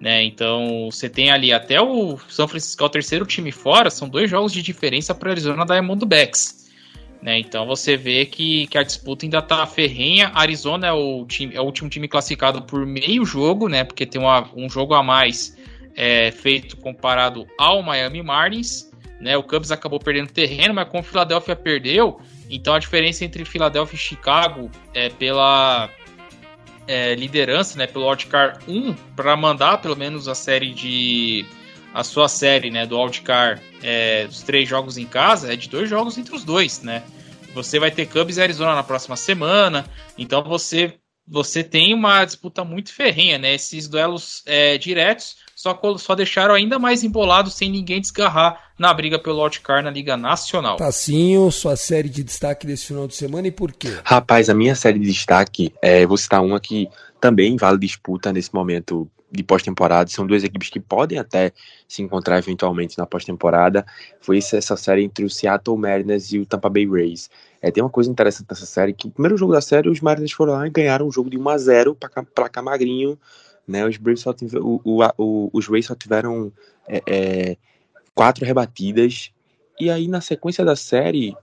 né? Então você tem ali até o São Francisco, é o terceiro time fora, são dois jogos de diferença para Arizona Diamondbacks. Né? Então você vê que, que a disputa ainda tá ferrenha. Arizona é o, time, é o último time classificado por meio jogo, né? Porque tem uma, um jogo a mais é, feito comparado ao Miami Marlins. Né? O Cubs acabou perdendo terreno, mas como Filadélfia perdeu, então a diferença entre Filadélfia e Chicago é pela é, liderança, né, pelo Wildcard 1, para mandar pelo menos a série de. A sua série né, do Wildcard, é, os três jogos em casa, é de dois jogos entre os dois, né? Você vai ter Cubs e Arizona na próxima semana, então você você tem uma disputa muito ferrenha, né? Esses duelos é, diretos só, só deixaram ainda mais embolado sem ninguém desgarrar na briga pelo wildcard na Liga Nacional. Tacinho, sua série de destaque desse final de semana e por quê? Rapaz, a minha série de destaque, é, vou citar uma que também vale disputa nesse momento de pós-temporada. São duas equipes que podem até se encontrar eventualmente na pós-temporada. Foi essa série entre o Seattle Mariners e o Tampa Bay Rays. É, tem uma coisa interessante nessa série, que o primeiro jogo da série, os Mariners foram lá e ganharam um jogo de 1 a 0 para Camagrinho, né? Os Braves só tiveram, o, o, o, os Rays só tiveram é, é, quatro rebatidas. E aí, na sequência da série,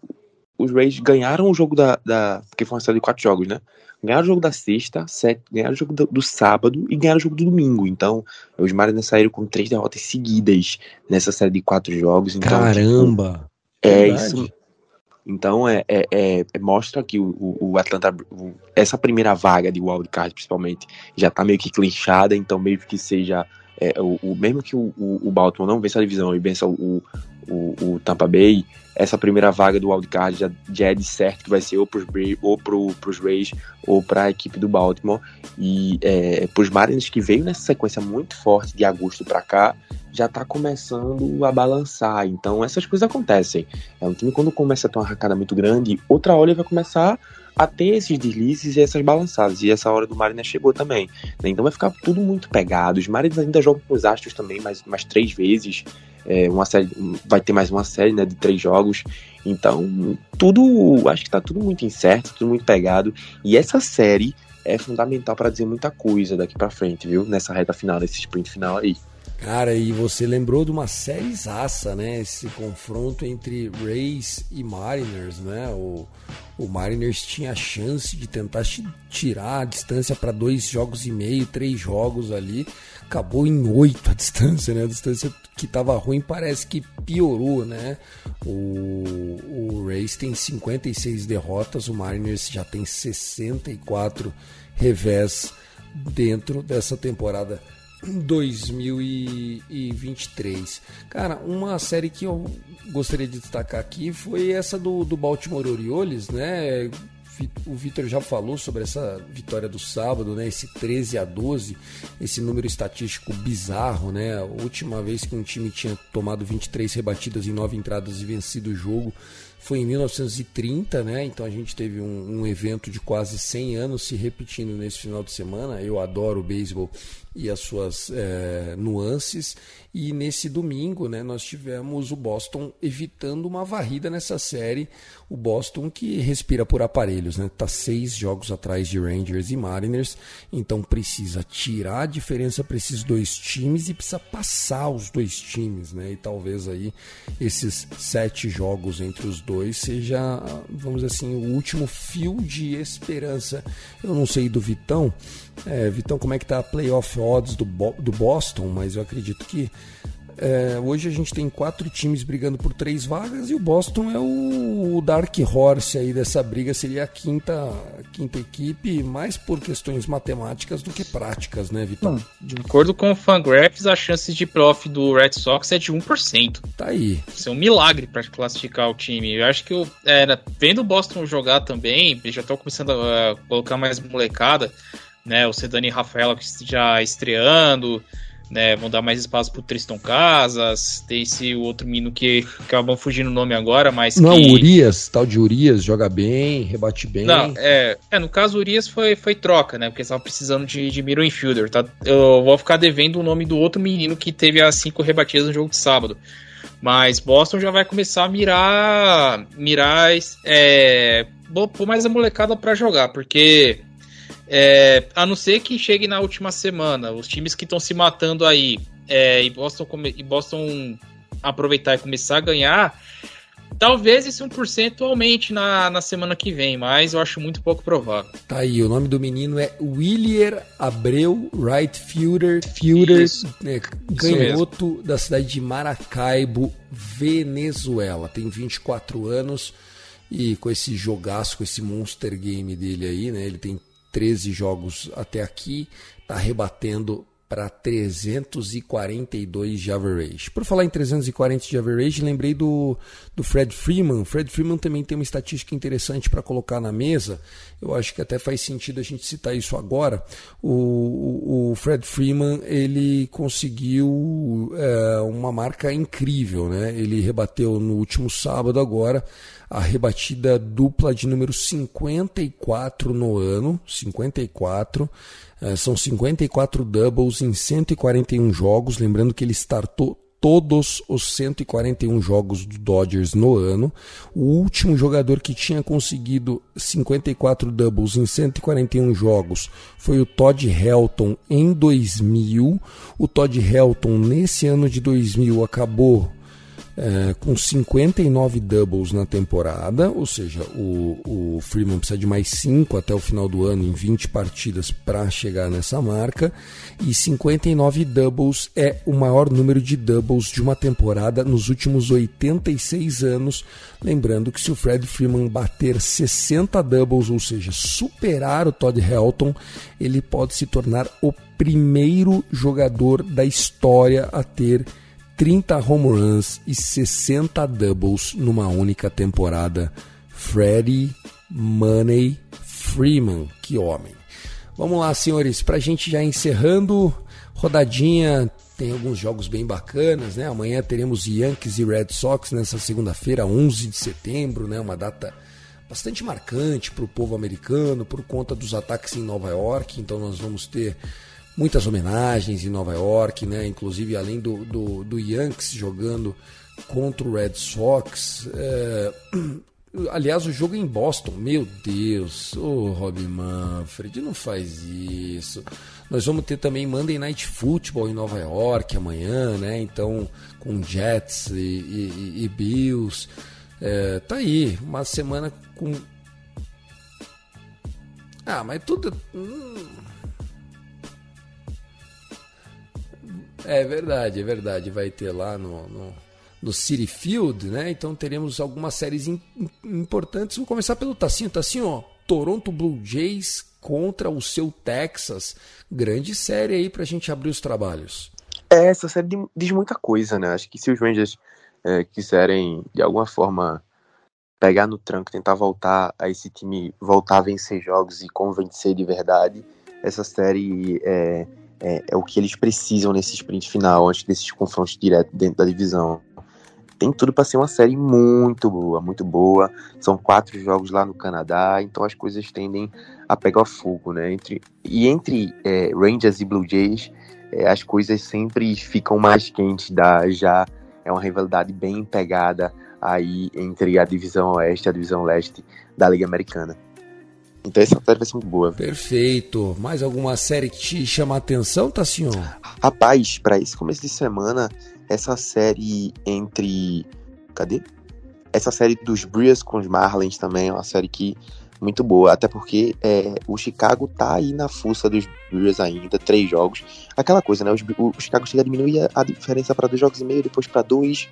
os Rays ganharam o jogo da, da. Porque foi uma série de quatro jogos, né? Ganharam o jogo da sexta, sete, ganharam o jogo do, do, sábado e ganharam o jogo do domingo. Então, os Mariners saíram com três derrotas seguidas nessa série de quatro jogos. Então, Caramba! Tipo, é isso. Então, é, é, é, é mostra que o, o Atlanta, o, essa primeira vaga de wildcard, principalmente, já tá meio que clinchada, então meio que seja, é, o, o, mesmo que o, o, Baltimore não vença a divisão e vença o, o, o Tampa Bay, essa primeira vaga do wildcard já, já é de certo que vai ser ou pros, ou pro, pros Rays ou para a equipe do Baltimore. E é, pros Mariners que veio nessa sequência muito forte de agosto para cá, já tá começando a balançar. Então essas coisas acontecem. É um time quando começa a ter uma arrancada muito grande, outra hora ele vai começar a ter esses deslizes e essas balançadas. E essa hora do Mariners chegou também. Né? Então vai ficar tudo muito pegado. Os Mariners ainda jogam com os Astros também mais, mais três vezes. É, uma série, vai ter mais uma série né, de três jogos. Então, tudo. Acho que tá tudo muito incerto, tudo muito pegado. E essa série é fundamental para dizer muita coisa daqui para frente, viu? Nessa reta final, nesse sprint final aí. Cara, e você lembrou de uma série zaça, né? Esse confronto entre Rays e Mariners, né? O, o Mariners tinha a chance de tentar tirar a distância para dois jogos e meio, três jogos ali. Acabou em oito a distância, né? A distância que estava ruim parece que piorou, né? O, o Rays tem 56 derrotas, o Mariners já tem 64 revés dentro dessa temporada 2023. Cara, uma série que eu gostaria de destacar aqui foi essa do, do Baltimore Orioles, né? O Vitor já falou sobre essa vitória do sábado, né? Esse 13 a 12, esse número estatístico bizarro, né? A última vez que um time tinha tomado 23 rebatidas em 9 entradas e vencido o jogo foi em 1930, né? Então a gente teve um, um, evento de quase 100 anos se repetindo nesse final de semana. Eu adoro o beisebol e as suas é, nuances. E nesse domingo, né, nós tivemos o Boston evitando uma varrida nessa série. O Boston que respira por aparelhos, né? Tá seis jogos atrás de Rangers e Mariners, então precisa tirar a diferença para esses dois times e precisa passar os dois times, né? E talvez aí esses sete jogos entre os dois seja, vamos dizer assim, o último fio de esperança. Eu não sei do Vitão, é, Vitão, como é que tá a playoff odds do, do Boston, mas eu acredito que É, hoje a gente tem quatro times brigando por três vagas e o Boston é o, o Dark Horse aí dessa briga, seria a quinta, a quinta equipe, mais por questões matemáticas do que práticas, né, Vitor? De acordo com o Fangraphs, a chance de playoff do Red Sox é de 1%. Tá aí. Isso é um milagre para classificar o time. Eu acho que eu, era, vendo o Boston jogar também, já estou começando a colocar mais molecada, né? O Sedani Rafaela que já estreando, né? Vão dar mais espaço pro Tristan Casas. Tem esse outro menino que acabam fugindo o nome agora, mas. Não, que... Urias, tal de Urias, joga bem, rebate bem. Não, é, é no caso, Urias foi, foi troca, né? Porque estava precisando de, de middle infielder, tá? Eu vou ficar devendo o nome do outro menino que teve as cinco rebatidas no jogo de sábado. Mas Boston já vai começar a mirar. Mirar. É, pôr mais a molecada para jogar, porque é, a não ser que chegue na última semana, os times que estão se matando aí é, e, Boston, e Boston aproveitar e começar a ganhar, talvez esse 1% aumente na, na semana que vem, mas eu acho muito pouco provável. Tá aí, o nome do menino é Willier Abreu, right fielder, fielder né, canhoto da cidade de Maracaibo, Venezuela. Tem 24 anos e com esse jogaço, com esse monster game dele aí, né? Ele tem 13 jogos até aqui, está rebatendo para 342 de average. Por falar em 340 de average, lembrei do, do Fred Freeman. Fred Freeman também tem uma estatística interessante para colocar na mesa. Eu acho que até faz sentido a gente citar isso agora. O, o, o Fred Freeman ele conseguiu é, uma marca incrível, né? Ele rebateu no último sábado agora a rebatida dupla de número 54 no ano, 54. É, são 54 doubles em 141 jogos, lembrando que ele startou todos os 141 jogos do Dodgers no ano. O último jogador que tinha conseguido 54 doubles em 141 jogos foi o Todd Helton em 2000. O Todd Helton nesse ano de 2000 acabou é, com 59 doubles na temporada, ou seja, o, o Freeman precisa de mais 5 até o final do ano em 20 partidas para chegar nessa marca, e 59 doubles é o maior número de doubles de uma temporada nos últimos 86 anos. Lembrando que se o Fred Freeman bater 60 doubles, ou seja, superar o Todd Helton, ele pode se tornar o primeiro jogador da história a ter 30 home runs e 60 doubles numa única temporada. Freddie Money Freeman, que homem. Vamos lá, senhores, para a gente já encerrando, rodadinha, tem alguns jogos bem bacanas, né? Amanhã teremos Yankees e Red Sox nessa segunda-feira, 11 de setembro, né? Uma data bastante marcante para o povo americano por conta dos ataques em Nova York. Então nós vamos ter muitas homenagens em Nova York, né? Inclusive além do, do, do Yankees jogando contra o Red Sox. É... Aliás, o jogo em Boston, meu Deus, ô oh, Rob Manfred, não faz isso. Nós vamos ter também Monday Night Football em Nova York amanhã, né? Então, com Jets e, e, e Bills. É, tá aí, uma semana com. Ah, mas tudo. Hum É verdade, é verdade. Vai ter lá no, no, no City Field, né? Então teremos algumas séries in, importantes. Vou começar pelo Tassinho. Tassinho, ó, Toronto Blue Jays contra o seu Texas. Grande série aí pra gente abrir os trabalhos. É, essa série diz muita coisa, né? Acho que se os Rangers é, quiserem, de alguma forma, pegar no tranco, tentar voltar a esse time, voltar a vencer jogos e convencer de verdade, essa série é, é, é, o que eles precisam nesse sprint final, antes desses confrontos diretos dentro da divisão. Tem tudo para ser uma série muito boa, muito boa. São quatro jogos lá no Canadá, então as coisas tendem a pegar fogo, né? Entre, e entre é, Rangers e Blue Jays, é, as coisas sempre ficam mais quentes. Da, já é uma rivalidade bem pegada aí entre a divisão oeste e a divisão leste da Liga Americana. Então essa série vai ser muito boa. Perfeito. Mais alguma série que te chama a atenção, Tassinho? Rapaz, para esse começo de semana, essa série entre. Cadê? Essa série dos Brewers com os Marlins também é uma série que muito boa, até porque é, o Chicago tá aí na fuça dos Brewers ainda, três jogos. Aquela coisa, né? Os, o, o Chicago chega a diminuir a, a diferença para dois jogos e meio, depois para dois,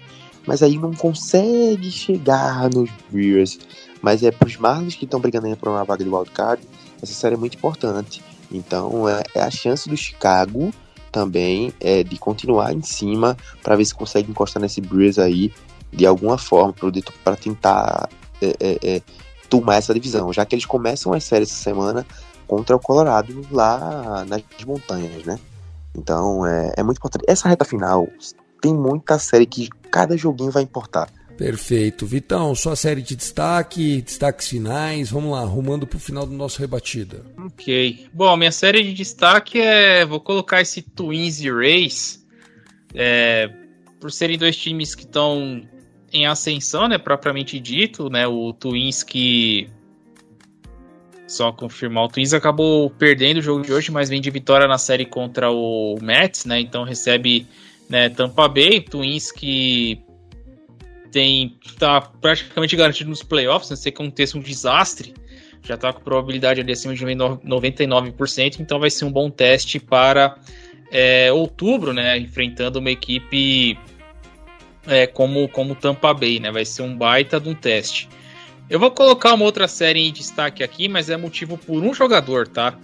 mas aí não consegue chegar nos Brewers. Mas é pros Marlins que estão brigando ainda por uma vaga de wildcard, essa série é muito importante. Então é, é a chance do Chicago também é, de continuar em cima para ver se consegue encostar nesse Brewers aí de alguma forma para tentar é, é, é, tomar essa divisão, já que eles começam as séries essa semana contra o Colorado lá nas montanhas, né? Então é, é muito importante. Essa reta final tem muita série que cada joguinho vai importar. Perfeito. Vitão, sua série de destaque, destaques finais, vamos lá, arrumando para o final do nosso rebatida. Ok. Bom, minha série de destaque é. Vou colocar esse Twins e Rays. É, por serem dois times que estão em ascensão, né, propriamente dito, né, o Twins que só confirmar, o Twins acabou perdendo o jogo de hoje, mas vem de vitória na série contra o Mets, né, então recebe, né, Tampa Bay, Twins que tem tá praticamente garantido nos playoffs, né, se aconteça um desastre, já tá com probabilidade ali acima de 99%, então vai ser um bom teste para é, outubro, né, enfrentando uma equipe é, como, como Tampa Bay, né? Vai ser um baita de um teste. Eu vou colocar uma outra série em destaque aqui, mas é motivo por um jogador, tá?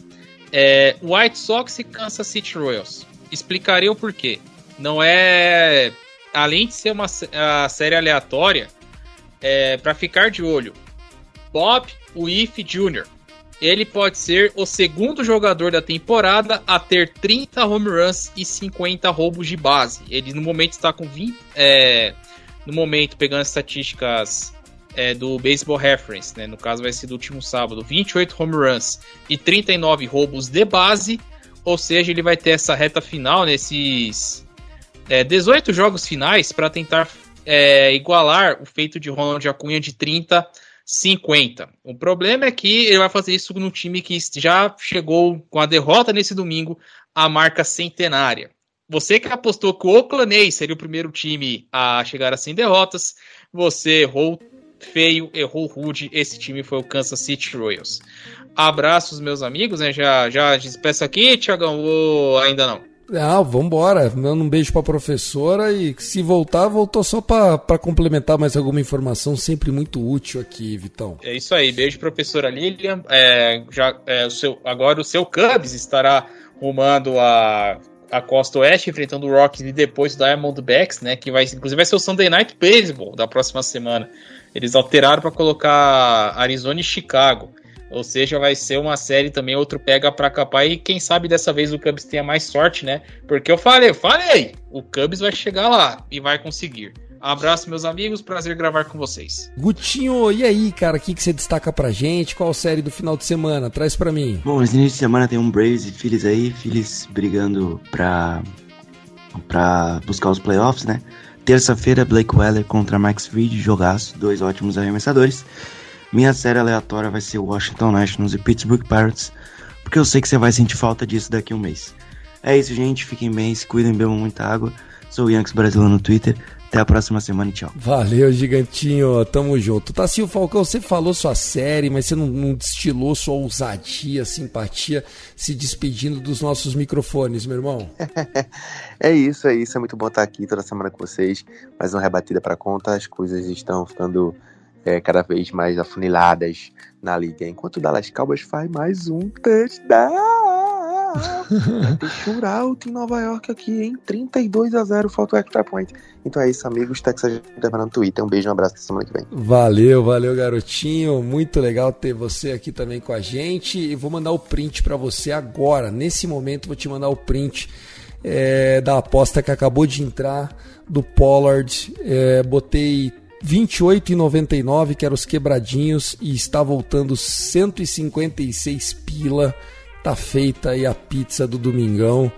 É White Sox e Kansas City Royals. Explicarei o porquê. Não é. Além de ser uma a série aleatória, é para ficar de olho. Bob Wiff Jr ele pode ser o segundo jogador da temporada a ter 30 home runs e 50 roubos de base. Ele no momento está com 20. É, no momento, pegando as estatísticas é, do Baseball Reference, né, no caso vai ser do último sábado, 28 home runs e 39 roubos de base. Ou seja, ele vai ter essa reta final nesses é, 18 jogos finais para tentar é, igualar o feito de Ronald Acunha de 30 50. O problema é que ele vai fazer isso no time que já chegou com a derrota nesse domingo à marca centenária. Você que apostou que o Oakland A's seria o primeiro time a chegar a 100 derrotas, você errou feio, errou rude. Esse time foi o Kansas City Royals. Abraços, meus amigos, né? Já, já despeço aqui, Tiagão, ainda não? Ah, vambora. Manda um beijo pra professora e se voltar, voltou só para complementar mais alguma informação, sempre muito útil aqui, Vitão. É isso aí, beijo professora Lilian. É, já, é, o seu, agora o seu Cubs estará rumando a, a Costa Oeste, enfrentando o Rockies e depois o Diamondbacks, né? Que vai, inclusive vai ser o Sunday Night Baseball da próxima semana. Eles alteraram para colocar Arizona e Chicago. Ou seja, vai ser uma série também, outro pega pra capar. E quem sabe dessa vez o Cubs tenha mais sorte, né? Porque eu falei, eu falei, o Cubs vai chegar lá e vai conseguir. Abraço, meus amigos, prazer gravar com vocês. Gutinho, e aí, cara, o que, que você destaca pra gente? Qual série do final de semana? Traz pra mim. Bom, esse início de semana tem um Braves e Phillies aí, Phillies brigando pra, pra buscar os playoffs, né? Terça-feira, Blake Weller contra Max Fried, jogaço, dois ótimos arremessadores. Minha série aleatória vai ser Washington Nationals e Pittsburgh Pirates, porque eu sei que você vai sentir falta disso daqui a um mês. É isso, gente. Fiquem bem, se cuidem, bebam muita água. Sou o Yankees Brasileiro no Twitter. Até a próxima semana e tchau. Valeu, gigantinho. Tamo junto. Tassil Falcão, você falou sua série, mas você não, não destilou sua ousadia, simpatia, se despedindo dos nossos microfones, meu irmão. é isso, é isso. É muito bom estar aqui toda semana com vocês. Mais uma rebatida para conta. As coisas estão ficando é, cada vez mais afuniladas na liga. Enquanto o Dallas Cowboys faz mais um touchdown. Tem shootout em Nova York aqui, hein? 32 a 0 falta o extra point. Então é isso, amigos. Texas no Twitter. Um beijo, um abraço até semana que vem. Valeu, valeu, garotinho. Muito legal ter você aqui também com a gente. E vou mandar o print para você agora. Nesse momento, vou te mandar o print é, da aposta que acabou de entrar do Pollard. É, botei 28,99 que eram os quebradinhos e está voltando 156 pila. Tá feita aí a pizza do domingão.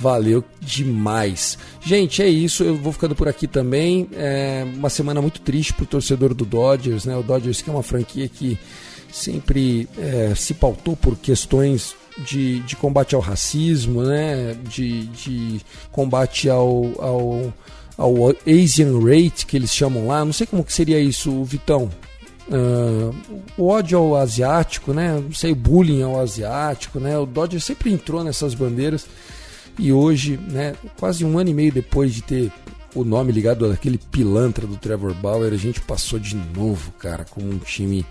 Valeu demais. Gente, é isso. Eu vou ficando por aqui também. É uma semana muito triste para o torcedor do Dodgers, né? O Dodgers que é uma franquia que sempre é, se pautou por questões de, de combate ao racismo, né? De, de combate ao, ao ao Asian Rate, que eles chamam lá. Não sei como que seria isso, Vitão. Uh, o ódio ao asiático, né? Não sei, o bullying ao asiático, né? O Dodger sempre entrou nessas bandeiras e hoje, né? Quase um ano e meio depois de ter o nome ligado àquele pilantra do Trevor Bauer, a gente passou de novo, cara, com um time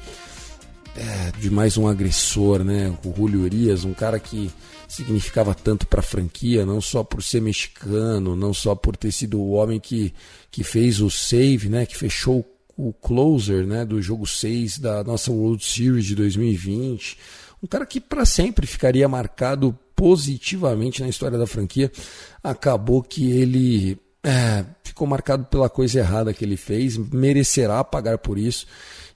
é, de mais um agressor, né? O Julio Urias, um cara que significava tanto para a franquia, não só por ser mexicano, não só por ter sido o homem que, que fez o save, né? Que fechou o closer né, do jogo 6 da nossa World Series de 2020. Um cara que para sempre ficaria marcado positivamente na história da franquia. Acabou que ele é, ficou marcado pela coisa errada que ele fez, merecerá pagar por isso.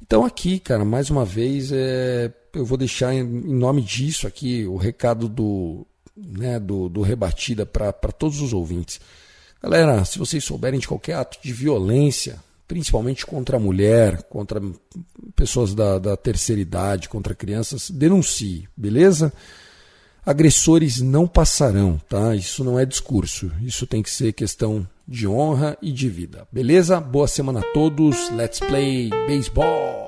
Então, aqui, cara, mais uma vez, é, eu vou deixar em, nome disso aqui o recado do, né, do, do Rebatida para todos os ouvintes. Galera, se vocês souberem de qualquer ato de violência, principalmente contra a mulher, contra pessoas da, da terceira idade, contra crianças, denuncie, beleza? Agressores não passarão, tá? Isso não é discurso, isso tem que ser questão de honra e de vida, beleza? Boa semana a todos, let's play baseball!